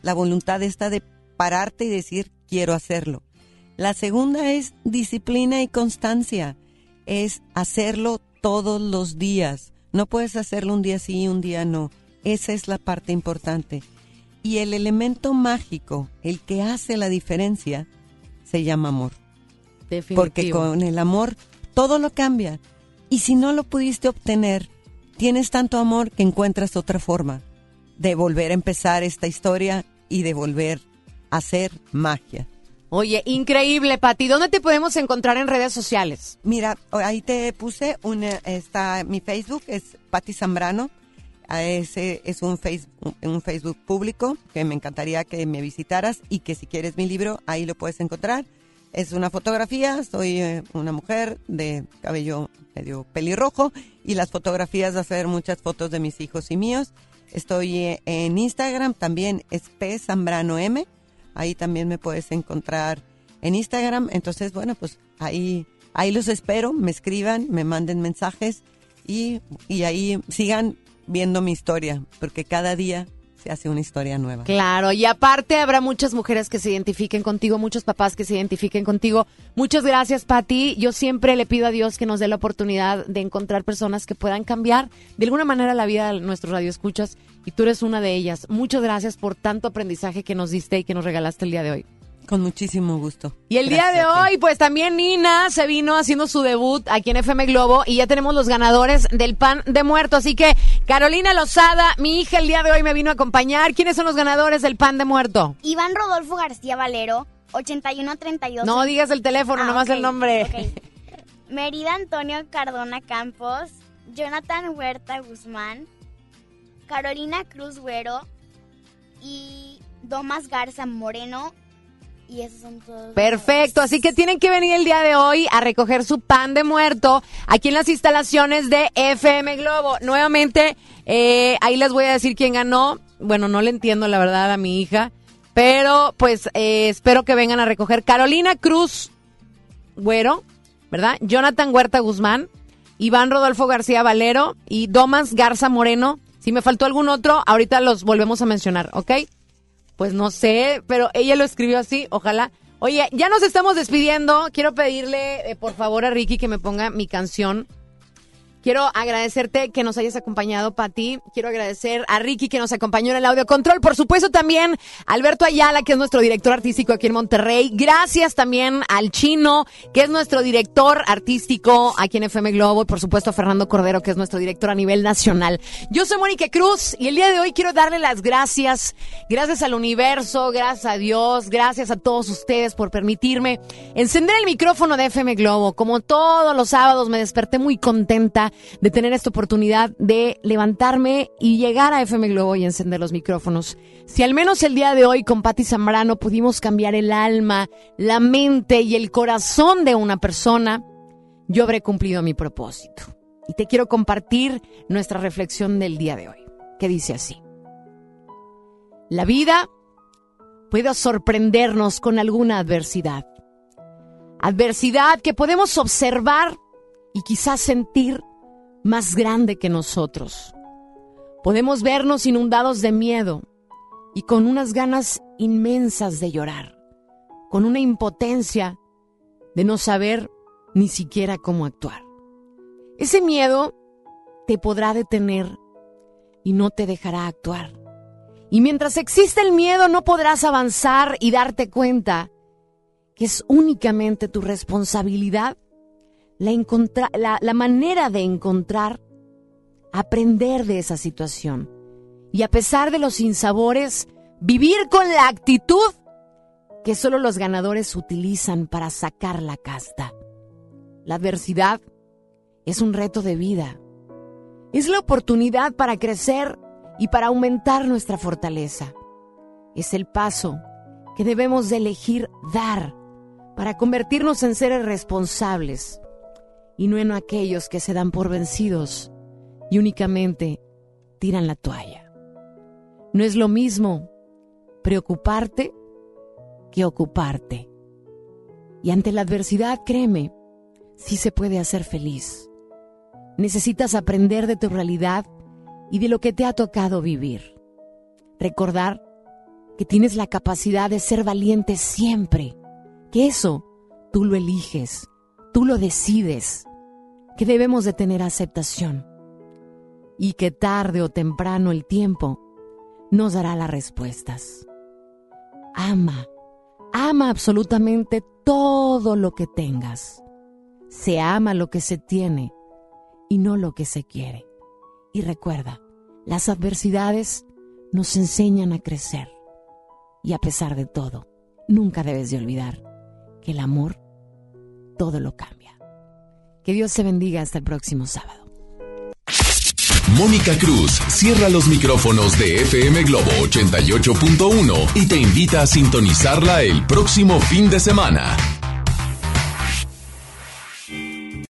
La voluntad está de pararte y decir, quiero hacerlo. La segunda es disciplina y constancia. Es hacerlo todos los días. No puedes hacerlo un día sí y un día no. Esa es la parte importante. Y el elemento mágico, el que hace la diferencia, se llama amor. Porque con el amor todo lo cambia. Y si no lo pudiste obtener, tienes tanto amor que encuentras otra forma de volver a empezar esta historia y de volver a hacer magia. Oye, increíble, Pati. ¿Dónde te podemos encontrar en redes sociales? Mira, ahí te puse una, está mi Facebook es Patti Zambrano. A Ese es un Facebook, un Facebook público que me encantaría que me visitaras y que si quieres mi libro ahí lo puedes encontrar. Es una fotografía, soy eh, una mujer de cabello medio pelirrojo y las fotografías ser muchas fotos de mis hijos y míos. Estoy eh, en Instagram también, es P Zambrano M. Ahí también me puedes encontrar en Instagram. Entonces, bueno, pues ahí, ahí los espero, me escriban, me manden mensajes y, y ahí sigan viendo mi historia, porque cada día hace una historia nueva. Claro, y aparte habrá muchas mujeres que se identifiquen contigo, muchos papás que se identifiquen contigo. Muchas gracias, Pati. Yo siempre le pido a Dios que nos dé la oportunidad de encontrar personas que puedan cambiar de alguna manera la vida de nuestros radioescuchas y tú eres una de ellas. Muchas gracias por tanto aprendizaje que nos diste y que nos regalaste el día de hoy. Con muchísimo gusto. Y el día de hoy, pues también Nina se vino haciendo su debut aquí en FM Globo y ya tenemos los ganadores del pan de muerto. Así que Carolina Lozada, mi hija, el día de hoy me vino a acompañar. ¿Quiénes son los ganadores del pan de muerto? Iván Rodolfo García Valero, 8132. No digas el teléfono, Ah, nomás el nombre. ok. [laughs] Merida Antonio Cardona Campos, Jonathan Huerta Guzmán, Carolina Cruz Güero y Domas Garza Moreno. Y esos son todos. Perfecto, así que tienen que venir el día de hoy a recoger su pan de muerto aquí en las instalaciones de FM Globo. Nuevamente, eh, ahí les voy a decir quién ganó. Bueno, no le entiendo la verdad a mi hija, pero pues eh, espero que vengan a recoger Carolina Cruz Güero, ¿verdad? Jonathan Huerta Guzmán, Iván Rodolfo García Valero y Domas Garza Moreno. Si me faltó algún otro, ahorita los volvemos a mencionar, ¿ok? Pues no sé, pero ella lo escribió así, ojalá. Oye, ya nos estamos despidiendo. Quiero pedirle, eh, por favor, a Ricky que me ponga mi canción. Quiero agradecerte que nos hayas acompañado, Pati. Quiero agradecer a Ricky que nos acompañó en el audio control. Por supuesto, también Alberto Ayala, que es nuestro director artístico aquí en Monterrey. Gracias también al Chino, que es nuestro director artístico aquí en FM Globo. Y por supuesto, a Fernando Cordero, que es nuestro director a nivel nacional. Yo soy Mónica Cruz y el día de hoy quiero darle las gracias. Gracias al universo, gracias a Dios, gracias a todos ustedes por permitirme encender el micrófono de FM Globo. Como todos los sábados me desperté muy contenta de tener esta oportunidad de levantarme y llegar a FM Globo y encender los micrófonos. Si al menos el día de hoy con Patti Zambrano pudimos cambiar el alma, la mente y el corazón de una persona, yo habré cumplido mi propósito. Y te quiero compartir nuestra reflexión del día de hoy, que dice así. La vida puede sorprendernos con alguna adversidad. Adversidad que podemos observar y quizás sentir más grande que nosotros. Podemos vernos inundados de miedo y con unas ganas inmensas de llorar, con una impotencia de no saber ni siquiera cómo actuar. Ese miedo te podrá detener y no te dejará actuar. Y mientras existe el miedo no podrás avanzar y darte cuenta que es únicamente tu responsabilidad la, manera de encontrar, aprender de esa situación. Y a pesar de los sinsabores, vivir con la actitud que solo los ganadores utilizan para sacar la casta. La adversidad es un reto de vida. Es la oportunidad para crecer y para aumentar nuestra fortaleza. Es el paso que debemos de elegir dar para convertirnos en seres responsables y no en aquellos que se dan por vencidos y únicamente tiran la toalla. No es lo mismo preocuparte que ocuparte. Y ante la adversidad, créeme, sí se puede hacer feliz. Necesitas aprender de tu realidad y de lo que te ha tocado vivir. Recordar que tienes la capacidad de ser valiente siempre, que eso tú lo eliges, tú lo decides, que debemos de tener aceptación y que tarde o temprano el tiempo nos dará las respuestas. Ama, ama absolutamente todo lo que tengas. Se ama lo que se tiene y no lo que se quiere. Y recuerda, las adversidades nos enseñan a crecer. Y a pesar de todo, nunca debes de olvidar que el amor todo lo cambia. Que Dios te bendiga hasta el próximo sábado. Mónica Cruz cierra los micrófonos de FM Globo 88.1 y te invita a sintonizarla el próximo fin de semana.